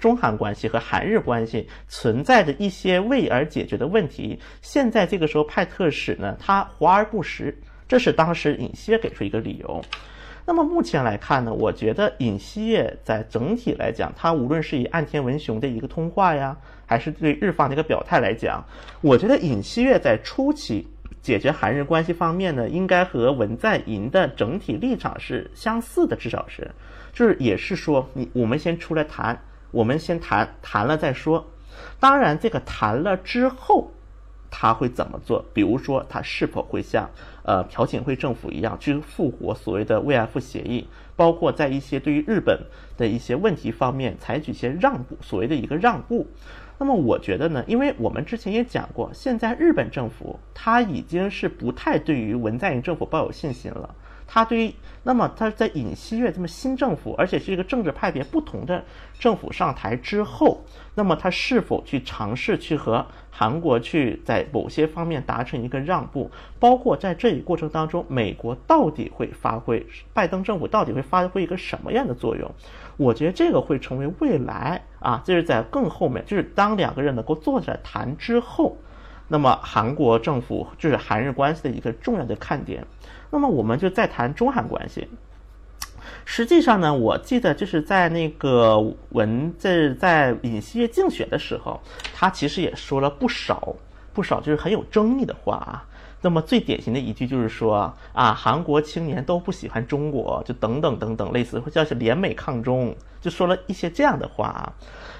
中韩关系和韩日关系存在着一些未而解决的问题，现在这个时候派特使呢，他华而不实，这是当时尹锡悦给出一个理由。那么目前来看呢，我觉得尹锡悦在整体来讲，他无论是以岸田文雄的一个通话呀。还是对日方的一个表态来讲，我觉得尹锡悦在初期解决韩日关系方面呢，应该和文在寅的整体立场是相似的，至少是，就是也是说，你我们先出来谈，我们先谈谈了再说。当然，这个谈了之后，他会怎么做？比如说，他是否会像呃朴槿惠政府一样去复活所谓的慰安妇协议，包括在一些对于日本的一些问题方面采取一些让步，所谓的一个让步。那么我觉得呢，因为我们之前也讲过，现在日本政府他已经是不太对于文在寅政府抱有信心了。他对于那么他在尹锡悦这么新政府，而且是一个政治派别不同的政府上台之后，那么他是否去尝试去和韩国去在某些方面达成一个让步？包括在这一过程当中，美国到底会发挥拜登政府到底会发挥一个什么样的作用？我觉得这个会成为未来啊，这是在更后面，就是当两个人能够坐下来谈之后，那么韩国政府就是韩日关系的一个重要的看点。那么我们就再谈中韩关系。实际上呢，我记得就是在那个文在在尹锡悦竞选的时候，他其实也说了不少不少就是很有争议的话啊。那么最典型的一句就是说啊，韩国青年都不喜欢中国，就等等等等，类似或叫是联美抗中，就说了一些这样的话啊。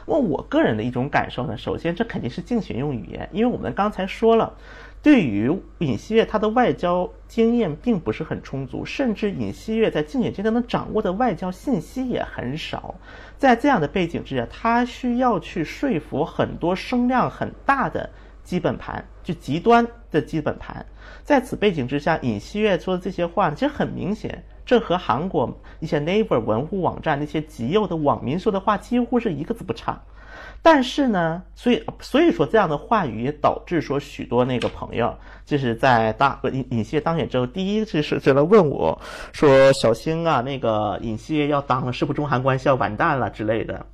那我个人的一种感受呢，首先这肯定是竞选用语言，因为我们刚才说了，对于尹锡悦他的外交经验并不是很充足，甚至尹锡悦在竞选阶段能掌握的外交信息也很少。在这样的背景之下，他需要去说服很多声量很大的。基本盘就极端的基本盘，在此背景之下，尹锡悦说的这些话，其实很明显，这和韩国一些 Naver 文户网站那些极右的网民说的话几乎是一个字不差。但是呢，所以所以说这样的话语也导致说许多那个朋友，就是在大尹尹锡悦当选之后，第一次是就来问我说：“小星啊，那个尹锡悦要当了，是不是中韩关系要完蛋了之类的？”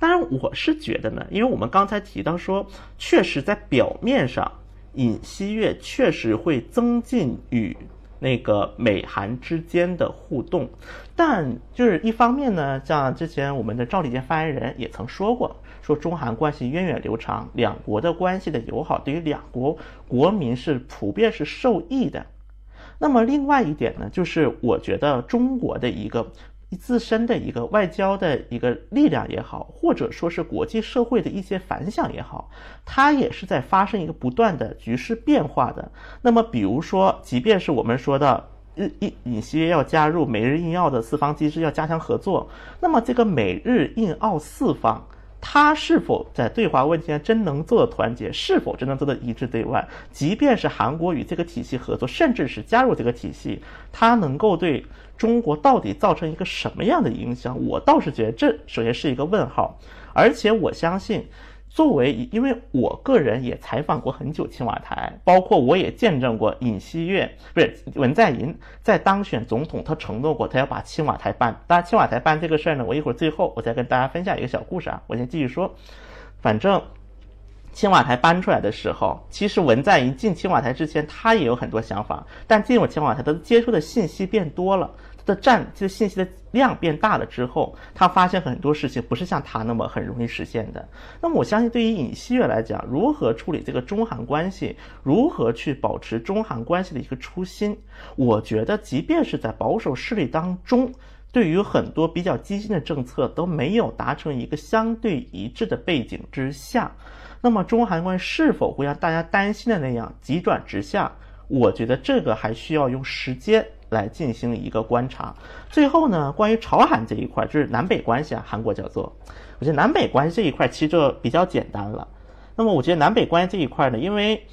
当然，我是觉得呢，因为我们刚才提到说，确实在表面上，尹锡悦确实会增进与那个美韩之间的互动，但就是一方面呢，像之前我们的赵立坚发言人也曾说过，说中韩关系源远流长，两国的关系的友好对于两国国民是普遍是受益的。那么另外一点呢，就是我觉得中国的一个。自身的一个外交的一个力量也好，或者说是国际社会的一些反响也好，它也是在发生一个不断的局势变化的。那么，比如说，即便是我们说的日印尹锡悦要加入美日印澳的四方机制，要加强合作，那么这个美日印澳四方。他是否在对华问题上真能做到团结？是否真能做到一致对外？即便是韩国与这个体系合作，甚至是加入这个体系，它能够对中国到底造成一个什么样的影响？我倒是觉得这首先是一个问号，而且我相信。作为，因为我个人也采访过很久青瓦台，包括我也见证过尹锡悦，不是文在寅在当选总统，他承诺过他要把青瓦台搬。当然，青瓦台搬这个事儿呢，我一会儿最后我再跟大家分享一个小故事啊。我先继续说，反正青瓦台搬出来的时候，其实文在寅进青瓦台之前，他也有很多想法，但进入青瓦台，他接触的信息变多了。的占这个信息的量变大了之后，他发现很多事情不是像他那么很容易实现的。那么我相信，对于尹锡悦来讲，如何处理这个中韩关系，如何去保持中韩关系的一个初心，我觉得，即便是在保守势力当中，对于很多比较激进的政策都没有达成一个相对一致的背景之下，那么中韩关系是否会像大家担心的那样急转直下？我觉得这个还需要用时间。来进行一个观察。最后呢，关于朝韩这一块，就是南北关系啊，韩国叫做，我觉得南北关系这一块其实就比较简单了。那么我觉得南北关系这一块呢，因为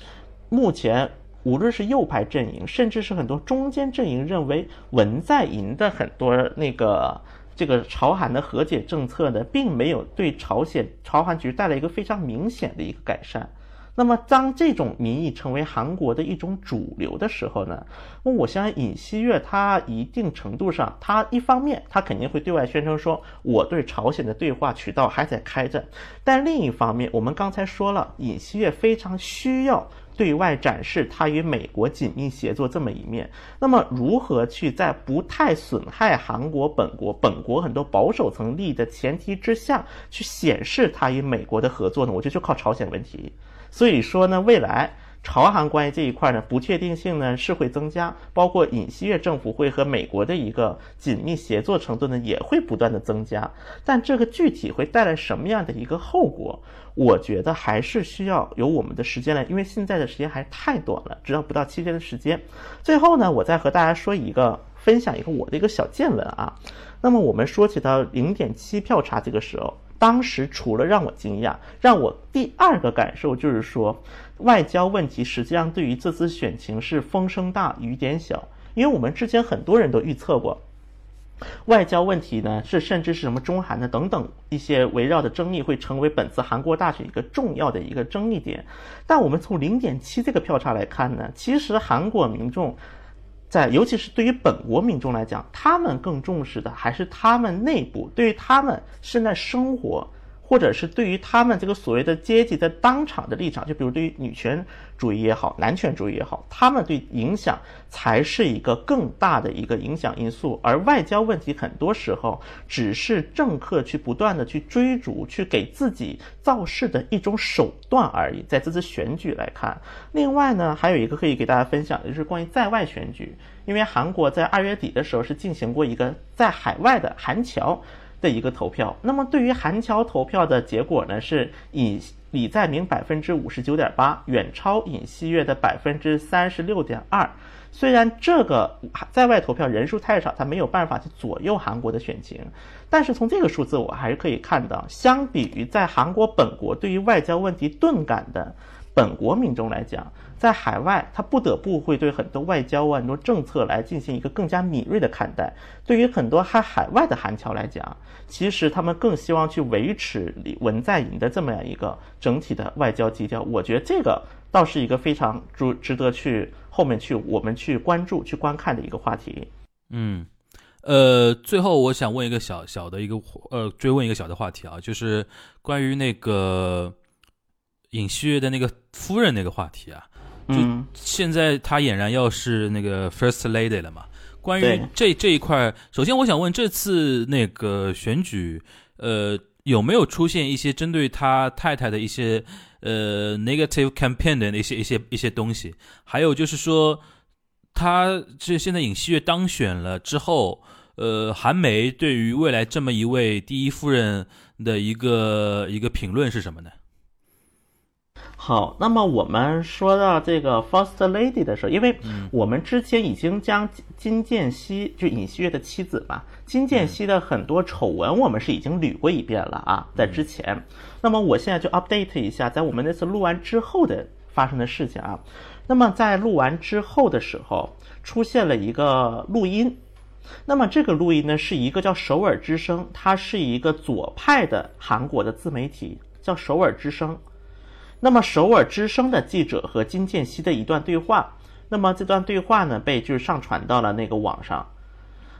目前无论是右派阵营，甚至是很多中间阵营认为文在寅的很多那个这个朝韩的和解政策呢，并没有对朝鲜朝韩局带来一个非常明显的一个改善。那么，当这种民意成为韩国的一种主流的时候呢？那我相信尹锡悦他一定程度上，他一方面他肯定会对外宣称说我对朝鲜的对话渠道还在开着，但另一方面，我们刚才说了，尹锡悦非常需要对外展示他与美国紧密协作这么一面。那么，如何去在不太损害韩国本国本国很多保守层利益的前提之下去显示他与美国的合作呢？我觉得就靠朝鲜问题。所以说呢，未来朝韩关系这一块呢，不确定性呢是会增加，包括尹锡悦政府会和美国的一个紧密协作程度呢也会不断的增加。但这个具体会带来什么样的一个后果，我觉得还是需要有我们的时间来，因为现在的时间还太短了，只要不到七天的时间。最后呢，我再和大家说一个，分享一个我的一个小见闻啊。那么我们说起到零点七票差这个时候。当时除了让我惊讶，让我第二个感受就是说，外交问题实际上对于这次选情是风声大雨点小，因为我们之前很多人都预测过，外交问题呢是甚至是什么中韩的等等一些围绕的争议会成为本次韩国大选一个重要的一个争议点，但我们从零点七这个票差来看呢，其实韩国民众。在，尤其是对于本国民众来讲，他们更重视的还是他们内部对于他们现在生活。或者是对于他们这个所谓的阶级在当场的立场，就比如对于女权主义也好，男权主义也好，他们对影响才是一个更大的一个影响因素，而外交问题很多时候只是政客去不断的去追逐，去给自己造势的一种手段而已。在这次选举来看，另外呢，还有一个可以给大家分享的就是关于在外选举，因为韩国在二月底的时候是进行过一个在海外的韩侨。的一个投票，那么对于韩侨投票的结果呢，是以李在明百分之五十九点八，远超尹锡悦的百分之三十六点二。虽然这个在外投票人数太少，他没有办法去左右韩国的选情，但是从这个数字，我还是可以看到，相比于在韩国本国对于外交问题钝感的本国民众来讲。在海外，他不得不会对很多外交啊、很多政策来进行一个更加敏锐的看待。对于很多还海外的韩侨来讲，其实他们更希望去维持文在寅的这么样一个整体的外交基调。我觉得这个倒是一个非常值值得去后面去我们去关注、去观看的一个话题。嗯，呃，最后我想问一个小小的一个呃追问一个小的话题啊，就是关于那个尹锡悦的那个夫人那个话题啊。就现在，她俨然要是那个 first lady 了嘛？关于这这一块，首先我想问，这次那个选举，呃，有没有出现一些针对他太太的一些呃 negative campaign 的那些一些一些东西？还有就是说，他这现在尹锡悦当选了之后，呃，韩媒对于未来这么一位第一夫人的一个一个评论是什么呢？好，那么我们说到这个 First Lady 的时候，因为我们之前已经将金建熙就尹锡悦的妻子嘛，金建熙的很多丑闻，我们是已经捋过一遍了啊，在之前。那么我现在就 update 一下，在我们那次录完之后的发生的事情啊。那么在录完之后的时候，出现了一个录音。那么这个录音呢，是一个叫首尔之声，它是一个左派的韩国的自媒体，叫首尔之声。那么首尔之声的记者和金建熙的一段对话，那么这段对话呢被就是上传到了那个网上，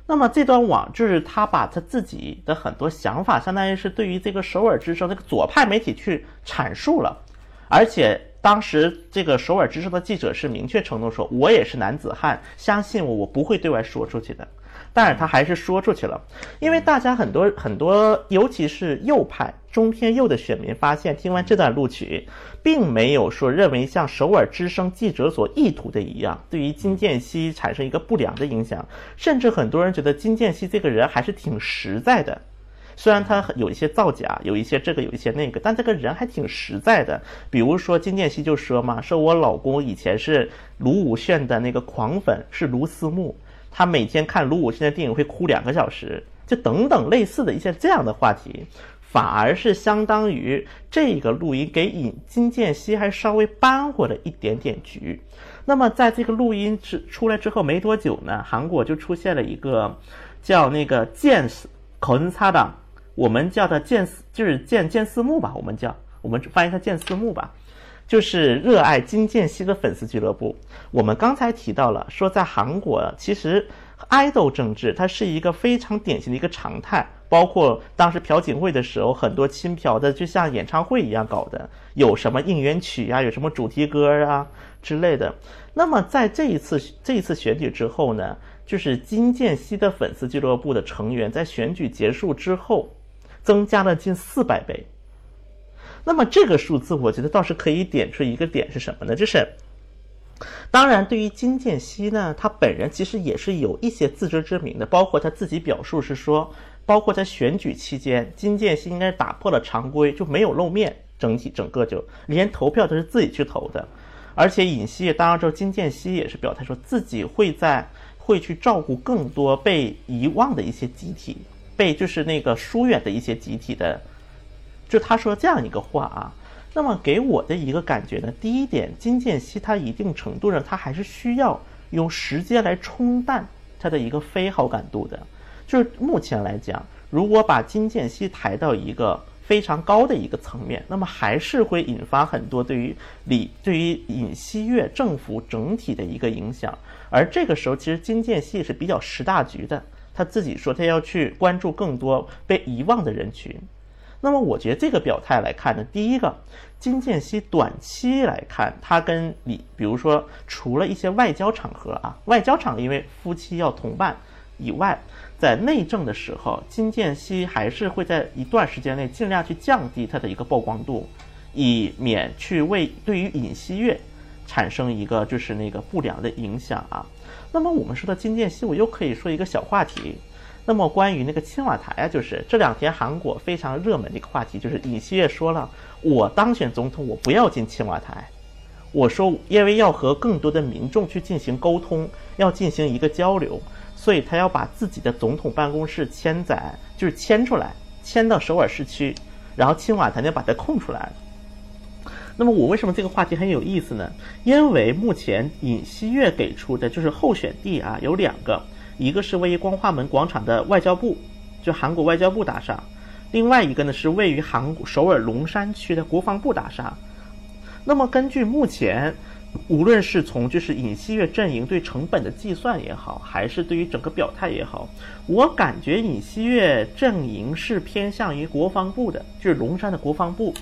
那么这段网就是他把他自己的很多想法，相当于是对于这个首尔之声这个左派媒体去阐述了，而且当时这个首尔之声的记者是明确承诺说，我也是男子汉，相信我，我不会对外说出去的。但是他还是说出去了，因为大家很多很多，尤其是右派、中偏右的选民发现，听完这段录取，并没有说认为像首尔之声记者所意图的一样，对于金建熙产生一个不良的影响。甚至很多人觉得金建熙这个人还是挺实在的，虽然他有一些造假，有一些这个，有一些那个，但这个人还挺实在的。比如说金建熙就说嘛，说我老公以前是卢武铉的那个狂粉，是卢思慕。他每天看卢武铉的电影会哭两个小时，就等等类似的一些这样的话题，反而是相当于这个录音给尹金建熙还稍微扳回了一点点局。那么在这个录音之出来之后没多久呢，韩国就出现了一个叫那个剑口恩擦的，我们叫的剑就是剑剑四木吧，我们叫我们翻译它剑四木吧。就是热爱金建熙的粉丝俱乐部。我们刚才提到了，说在韩国，其实爱豆政治它是一个非常典型的一个常态。包括当时朴槿惠的时候，很多亲朴的就像演唱会一样搞的，有什么应援曲啊，有什么主题歌啊之类的。那么在这一次这一次选举之后呢，就是金建熙的粉丝俱乐部的成员在选举结束之后，增加了近四百倍。那么这个数字，我觉得倒是可以点出一个点是什么呢？就是，当然，对于金建熙呢，他本人其实也是有一些自知之明的，包括他自己表述是说，包括在选举期间，金建熙应该是打破了常规，就没有露面，整体整个就连投票都是自己去投的，而且尹锡悦当然之后，金建熙也是表态说自己会在会去照顾更多被遗忘的一些集体，被就是那个疏远的一些集体的。就他说这样一个话啊，那么给我的一个感觉呢，第一点，金建熙他一定程度上他还是需要用时间来冲淡他的一个非好感度的。就是目前来讲，如果把金建熙抬到一个非常高的一个层面，那么还是会引发很多对于李对于尹锡悦政府整体的一个影响。而这个时候，其实金建熙是比较识大局的，他自己说他要去关注更多被遗忘的人群。那么我觉得这个表态来看呢，第一个，金建熙短期来看，他跟李，比如说除了一些外交场合啊，外交场因为夫妻要同伴以外，在内政的时候，金建熙还是会在一段时间内尽量去降低他的一个曝光度，以免去为对于尹锡悦产生一个就是那个不良的影响啊。那么我们说到金建熙，我又可以说一个小话题。那么关于那个青瓦台啊，就是这两天韩国非常热门的一个话题，就是尹锡悦说了，我当选总统，我不要进青瓦台。我说，因为要和更多的民众去进行沟通，要进行一个交流，所以他要把自己的总统办公室迁在，就是迁出来，迁到首尔市区，然后青瓦台呢把它空出来。那么我为什么这个话题很有意思呢？因为目前尹锡悦给出的就是候选地啊有两个。一个是位于光化门广场的外交部，就韩国外交部大厦；另外一个呢是位于韩首尔龙山区的国防部大厦。那么根据目前，无论是从就是尹锡悦阵营对成本的计算也好，还是对于整个表态也好，我感觉尹锡悦阵营是偏向于国防部的，就是龙山的国防部。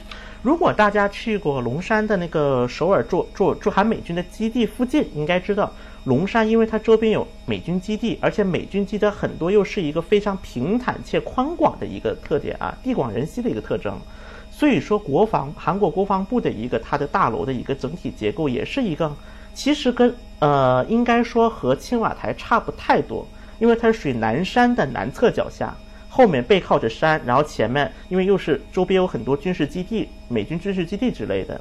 如果大家去过龙山的那个首尔驻驻驻韩美军的基地附近，应该知道。龙山，因为它周边有美军基地，而且美军基地很多又是一个非常平坦且宽广的一个特点啊，地广人稀的一个特征。所以说，国防韩国国防部的一个它的大楼的一个整体结构也是一个，其实跟呃应该说和青瓦台差不太多，因为它是属于南山的南侧脚下，后面背靠着山，然后前面因为又是周边有很多军事基地、美军军事基地之类的。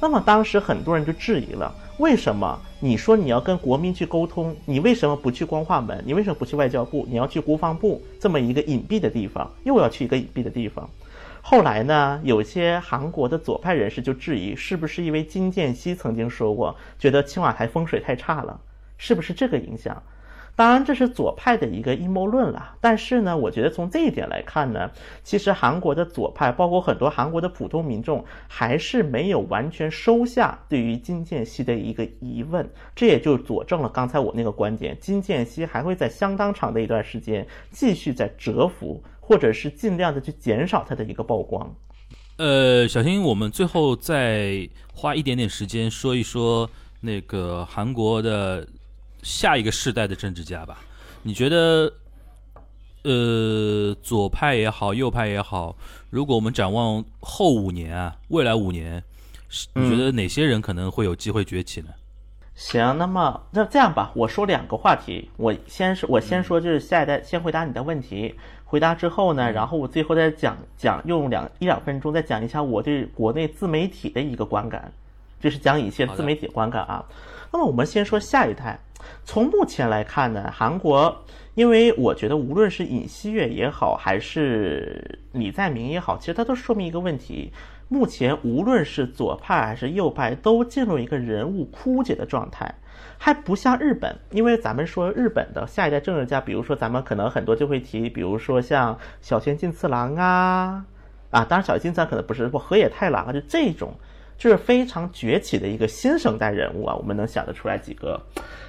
那么当时很多人就质疑了，为什么你说你要跟国民去沟通，你为什么不去光化门？你为什么不去外交部？你要去国防部这么一个隐蔽的地方，又要去一个隐蔽的地方？后来呢，有些韩国的左派人士就质疑，是不是因为金建熙曾经说过，觉得青瓦台风水太差了，是不是这个影响？当然，这是左派的一个阴谋论了。但是呢，我觉得从这一点来看呢，其实韩国的左派，包括很多韩国的普通民众，还是没有完全收下对于金建熙的一个疑问。这也就佐证了刚才我那个观点：金建熙还会在相当长的一段时间继续在蛰伏，或者是尽量的去减少他的一个曝光。呃，小新，我们最后再花一点点时间说一说那个韩国的。下一个世代的政治家吧，你觉得，呃，左派也好，右派也好，如果我们展望后五年啊，未来五年，你觉得哪些人可能会有机会崛起呢？行，那么那这样吧，我说两个话题，我先说，我先说就是下一代，先回答你的问题，回答之后呢，然后我最后再讲讲，用两一两分钟再讲一下我对国内自媒体的一个观感。这是讲一些自媒体观感啊。那么我们先说下一代，从目前来看呢，韩国，因为我觉得无论是尹锡悦也好，还是李在明也好，其实它都说明一个问题：目前无论是左派还是右派，都进入一个人物枯竭的状态。还不像日本，因为咱们说日本的下一代政治家，比如说咱们可能很多就会提，比如说像小泉进次郎啊，啊，当然小泉进次郎可能不是不河野太郎啊，就这种就是非常崛起的一个新生代人物啊，我们能想得出来几个。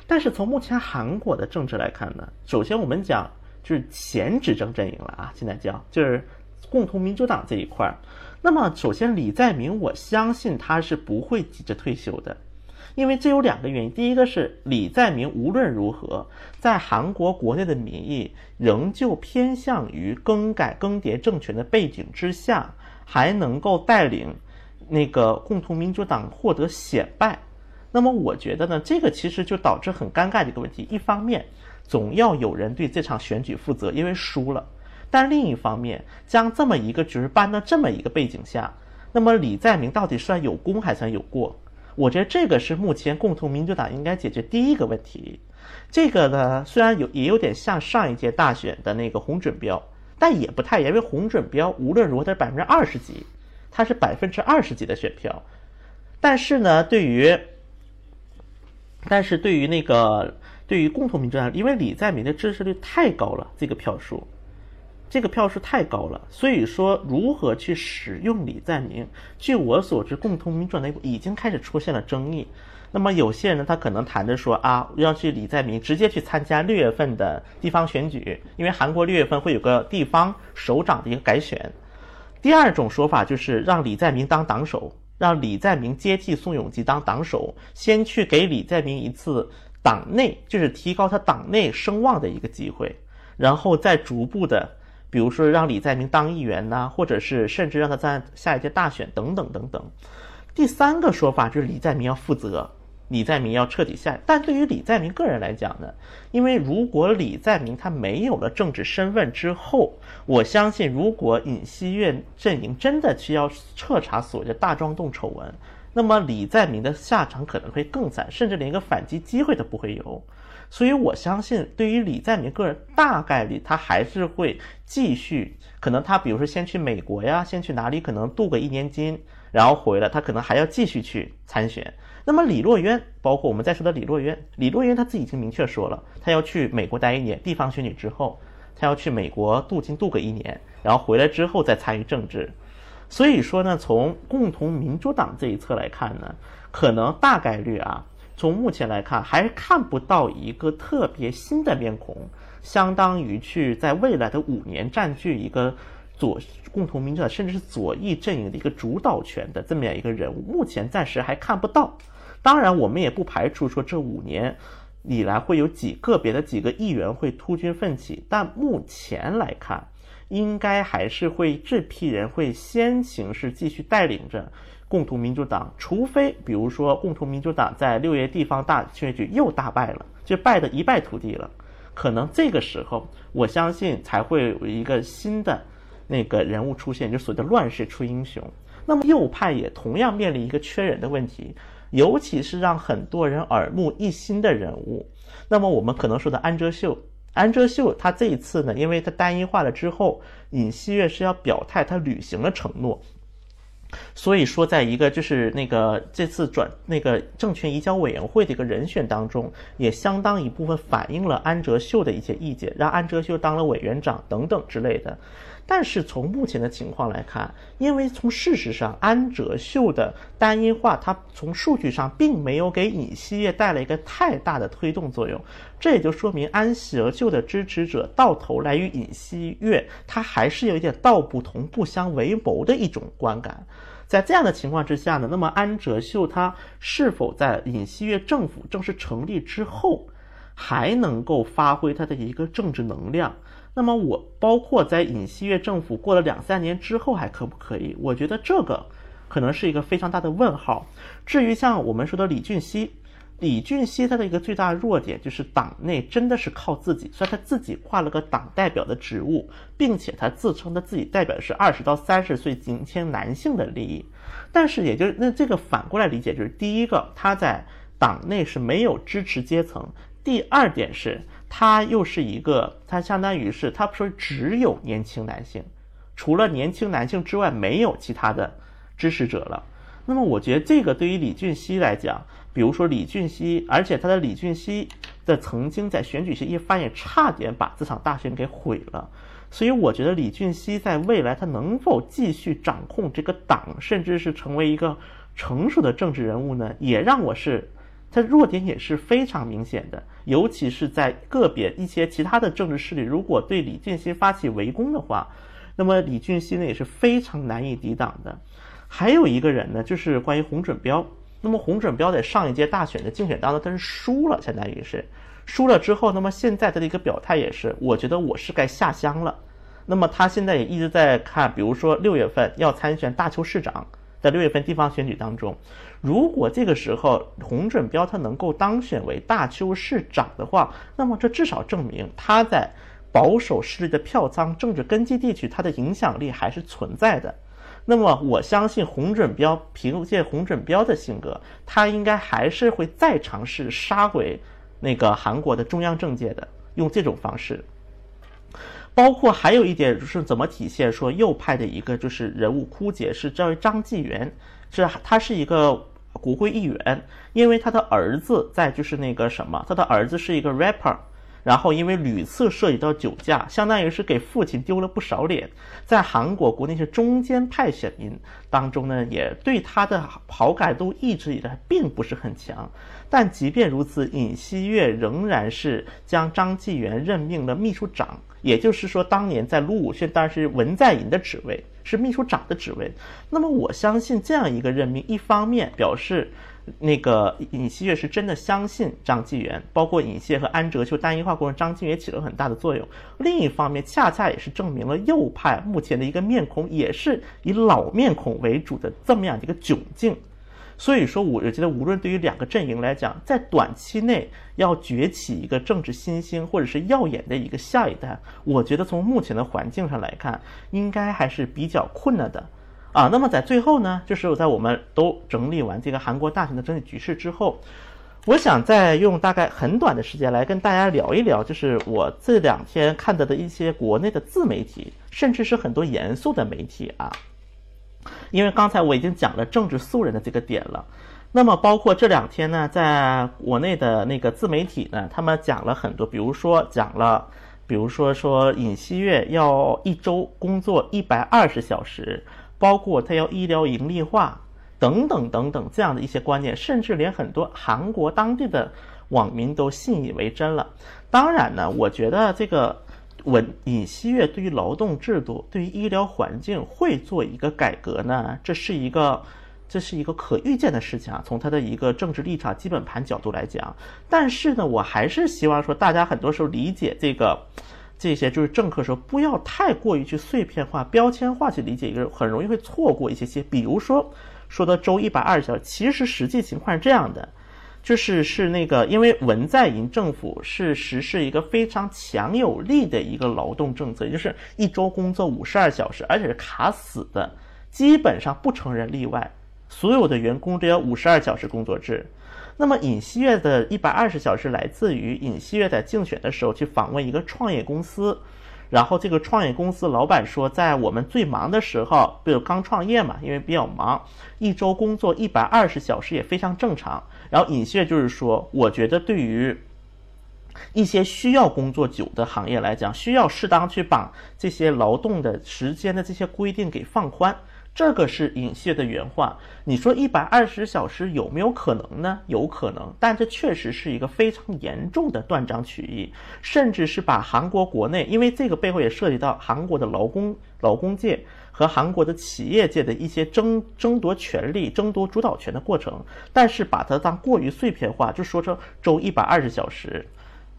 但是从目前韩国的政治来看呢，首先我们讲就是前执政阵营了啊，现在叫就是共同民主党这一块儿。那么首先李在明，我相信他是不会急着退休的。因为这有两个原因，第一个是李在明无论如何，在韩国国内的民意仍旧偏向于更改更迭政权的背景之下，还能够带领那个共同民主党获得显败。那么我觉得呢，这个其实就导致很尴尬的一个问题：一方面，总要有人对这场选举负责，因为输了；但另一方面，将这么一个局搬到这么一个背景下，那么李在明到底算有功还算有过？我觉得这个是目前共同民主党应该解决第一个问题。这个呢，虽然有也有点像上一届大选的那个红准标，但也不太严因为红准标无论如何它是百分之二十几，它是百分之二十几的选票。但是呢，对于，但是对于那个对于共同民主党，因为李在明的支持率太高了，这个票数。这个票数太高了，所以说如何去使用李在明，据我所知，共同民主内部已经开始出现了争议。那么有些人，他可能谈着说啊，要去李在明直接去参加六月份的地方选举，因为韩国六月份会有个地方首长的一个改选。第二种说法就是让李在明当党首，让李在明接替宋永基当党首，先去给李在明一次党内就是提高他党内声望的一个机会，然后再逐步的。比如说让李在明当议员呐，或者是甚至让他在下一届大选等等等等。第三个说法就是李在明要负责，李在明要彻底下。但对于李在明个人来讲呢，因为如果李在明他没有了政治身份之后，我相信如果尹锡悦阵营真的需要彻查所谓的大庄洞丑闻，那么李在明的下场可能会更惨，甚至连一个反击机会都不会有。所以我相信，对于李在明个人，大概率他还是会继续，可能他比如说先去美国呀，先去哪里，可能镀个一年金，然后回来，他可能还要继续去参选。那么李洛渊，包括我们在说的李洛渊，李洛渊他自己已经明确说了，他要去美国待一年，地方选举之后，他要去美国镀金镀个一年，然后回来之后再参与政治。所以说呢，从共同民主党这一侧来看呢，可能大概率啊。从目前来看，还看不到一个特别新的面孔，相当于去在未来的五年占据一个左共同民主党甚至是左翼阵营的一个主导权的这么样一个人物，目前暂时还看不到。当然，我们也不排除说这五年以来会有几个别的几个议员会突军奋起，但目前来看，应该还是会这批人会先行是继续带领着。共同民主党，除非比如说共同民主党在六月地方大选举又大败了，就败得一败涂地了，可能这个时候我相信才会有一个新的那个人物出现，就所谓的乱世出英雄。那么右派也同样面临一个缺人的问题，尤其是让很多人耳目一新的人物。那么我们可能说的安哲秀，安哲秀他这一次呢，因为他单一化了之后，尹锡悦是要表态，他履行了承诺。所以说，在一个就是那个这次转那个政权移交委员会的一个人选当中，也相当一部分反映了安哲秀的一些意见，让安哲秀当了委员长等等之类的。但是从目前的情况来看，因为从事实上，安哲秀的单一化，它从数据上并没有给尹锡悦带来一个太大的推动作用，这也就说明安哲秀的支持者到头来与尹锡悦，他还是有一点道不同不相为谋的一种观感。在这样的情况之下呢，那么安哲秀他是否在尹锡悦政府正式成立之后，还能够发挥他的一个政治能量？那么我包括在尹锡悦政府过了两三年之后还可不可以？我觉得这个可能是一个非常大的问号。至于像我们说的李俊熙，李俊熙他的一个最大弱点就是党内真的是靠自己，虽然他自己挂了个党代表的职务，并且他自称他自己代表的是二十到三十岁年轻男性的利益，但是也就是那这个反过来理解就是第一个他在党内是没有支持阶层，第二点是他又是一个他相当于是他说只有年轻男性，除了年轻男性之外没有其他的支持者了。那么我觉得这个对于李俊熙来讲，比如说李俊熙，而且他的李俊熙的曾经在选举时一发言，差点把这场大选给毁了。所以我觉得李俊熙在未来他能否继续掌控这个党，甚至是成为一个成熟的政治人物呢？也让我是他弱点也是非常明显的，尤其是在个别一些其他的政治势力如果对李俊熙发起围攻的话，那么李俊熙呢也是非常难以抵挡的。还有一个人呢，就是关于洪准标。那么洪准标在上一届大选的竞选当中，他是输了，相当于是输了之后，那么现在他的一个表态也是，我觉得我是该下乡了。那么他现在也一直在看，比如说六月份要参选大邱市长，在六月份地方选举当中，如果这个时候洪准标他能够当选为大邱市长的话，那么这至少证明他在保守势力的票仓政治根基地区，他的影响力还是存在的。那么我相信洪准标凭借洪准标的性格，他应该还是会再尝试杀回那个韩国的中央政界的，用这种方式。包括还有一点就是怎么体现说右派的一个就是人物枯竭，是这位张纪元，是他是一个国会议员，因为他的儿子在就是那个什么，他的儿子是一个 rapper。然后因为屡次涉及到酒驾，相当于是给父亲丢了不少脸。在韩国国内是中间派选民当中呢，也对他的好感度一直以来并不是很强。但即便如此，尹锡悦仍然是将张纪元任命了秘书长，也就是说，当年在卢武铉当然是文在寅的职位，是秘书长的职位。那么我相信这样一个任命，一方面表示。那个尹锡悦是真的相信张纪元，包括尹锡悦和安哲秀单一化过程，张纪元起了很大的作用。另一方面，恰恰也是证明了右派目前的一个面孔，也是以老面孔为主的这么样的一个窘境。所以说，我觉得无论对于两个阵营来讲，在短期内要崛起一个政治新星或者是耀眼的一个下一代，我觉得从目前的环境上来看，应该还是比较困难的。啊，那么在最后呢，就是在我们都整理完这个韩国大选的整体局势之后，我想再用大概很短的时间来跟大家聊一聊，就是我这两天看到的一些国内的自媒体，甚至是很多严肃的媒体啊。因为刚才我已经讲了政治素人的这个点了，那么包括这两天呢，在国内的那个自媒体呢，他们讲了很多，比如说讲了，比如说说尹锡悦要一周工作一百二十小时。包括他要医疗盈利化等等等等这样的一些观念，甚至连很多韩国当地的网民都信以为真了。当然呢，我觉得这个稳尹锡悦对于劳动制度、对于医疗环境会做一个改革呢，这是一个这是一个可预见的事情啊。从他的一个政治立场基本盘角度来讲，但是呢，我还是希望说大家很多时候理解这个。这些就是政客说，不要太过于去碎片化、标签化去理解一个，很容易会错过一些些。比如说，说到周一百二十小时，其实实际情况是这样的，就是是那个，因为文在寅政府是实施一个非常强有力的一个劳动政策，就是一周工作五十二小时，而且是卡死的，基本上不承认例外，所有的员工都要五十二小时工作制。那么尹锡悦的一百二十小时来自于尹锡悦在竞选的时候去访问一个创业公司，然后这个创业公司老板说，在我们最忙的时候，比如刚创业嘛，因为比较忙，一周工作一百二十小时也非常正常。然后隐性就是说，我觉得对于一些需要工作久的行业来讲，需要适当去把这些劳动的时间的这些规定给放宽。这个是尹锡的原话。你说一百二十小时有没有可能呢？有可能，但这确实是一个非常严重的断章取义，甚至是把韩国国内，因为这个背后也涉及到韩国的劳工、劳工界和韩国的企业界的一些争争夺权利、争夺主导权的过程。但是把它当过于碎片化，就说成周一百二十小时，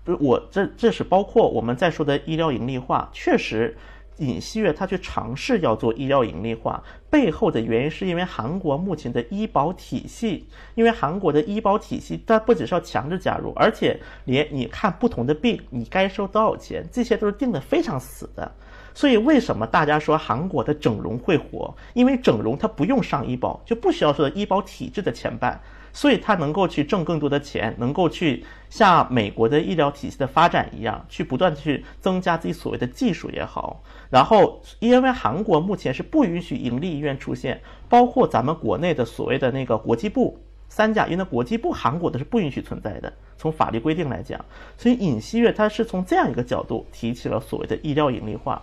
不是我这这是包括我们在说的医疗盈利化，确实。尹锡悦他去尝试要做医药盈利化，背后的原因是因为韩国目前的医保体系，因为韩国的医保体系它不只是要强制加入，而且连你看不同的病，你该收多少钱，这些都是定的非常死的。所以为什么大家说韩国的整容会火？因为整容它不用上医保，就不需要说医保体制的牵绊。所以他能够去挣更多的钱，能够去像美国的医疗体系的发展一样，去不断去增加自己所谓的技术也好。然后，因为韩国目前是不允许盈利医院出现，包括咱们国内的所谓的那个国际部三甲医院的国际部，韩国的是不允许存在的。从法律规定来讲，所以尹锡悦他是从这样一个角度提起了所谓的医疗盈利化。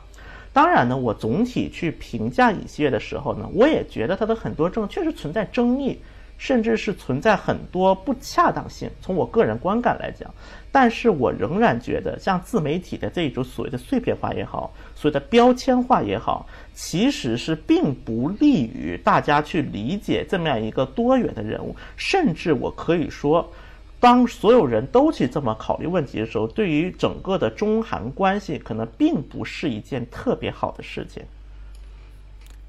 当然呢，我总体去评价尹锡悦的时候呢，我也觉得他的很多政确实存在争议。甚至是存在很多不恰当性，从我个人观感来讲，但是我仍然觉得，像自媒体的这一种所谓的碎片化也好，所谓的标签化也好，其实是并不利于大家去理解这么样一个多元的人物。甚至我可以说，当所有人都去这么考虑问题的时候，对于整个的中韩关系，可能并不是一件特别好的事情。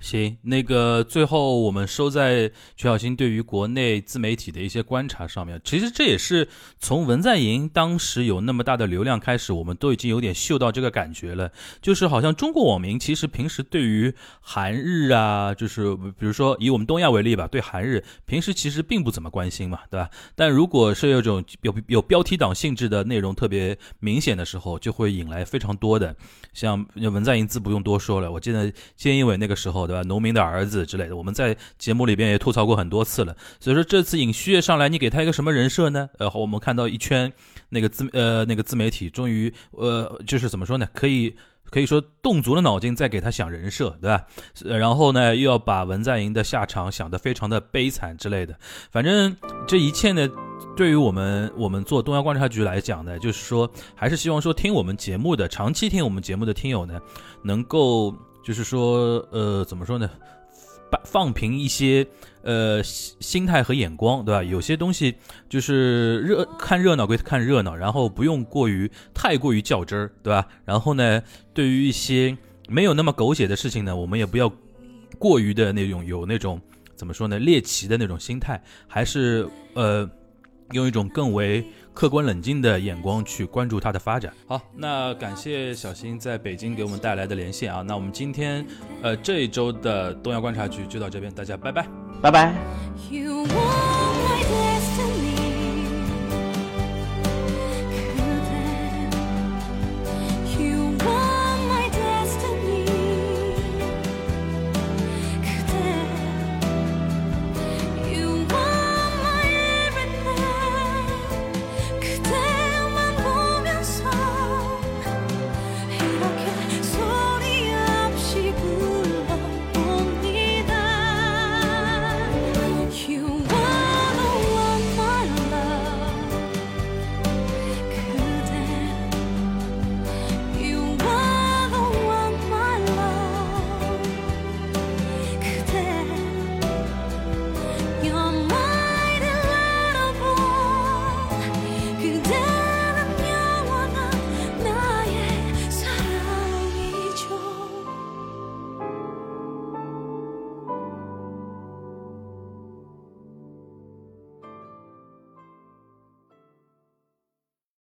行，那个最后我们收在曲小新对于国内自媒体的一些观察上面。其实这也是从文在寅当时有那么大的流量开始，我们都已经有点嗅到这个感觉了。就是好像中国网民其实平时对于韩日啊，就是比如说以我们东亚为例吧，对韩日平时其实并不怎么关心嘛，对吧？但如果是有种有有标题党性质的内容特别明显的时候，就会引来非常多的。像文在寅自不用多说了，我记得菅义伟那个时候。对吧？农民的儿子之类的，我们在节目里边也吐槽过很多次了。所以说这次尹旭月上来，你给他一个什么人设呢？呃，我们看到一圈那个自呃那个自媒体，终于呃就是怎么说呢？可以可以说动足了脑筋在给他想人设，对吧？然后呢又要把文在寅的下场想得非常的悲惨之类的。反正这一切呢，对于我们我们做东亚观察局来讲呢，就是说还是希望说听我们节目的长期听我们节目的听友呢，能够。就是说，呃，怎么说呢？放放平一些呃心态和眼光，对吧？有些东西就是热看热闹归看热闹，然后不用过于太过于较真儿，对吧？然后呢，对于一些没有那么狗血的事情呢，我们也不要过于的那种有那种怎么说呢猎奇的那种心态，还是呃用一种更为。客观冷静的眼光去关注它的发展。好，那感谢小新在北京给我们带来的连线啊。那我们今天，呃，这一周的东亚观察局就到这边，大家拜拜，拜拜。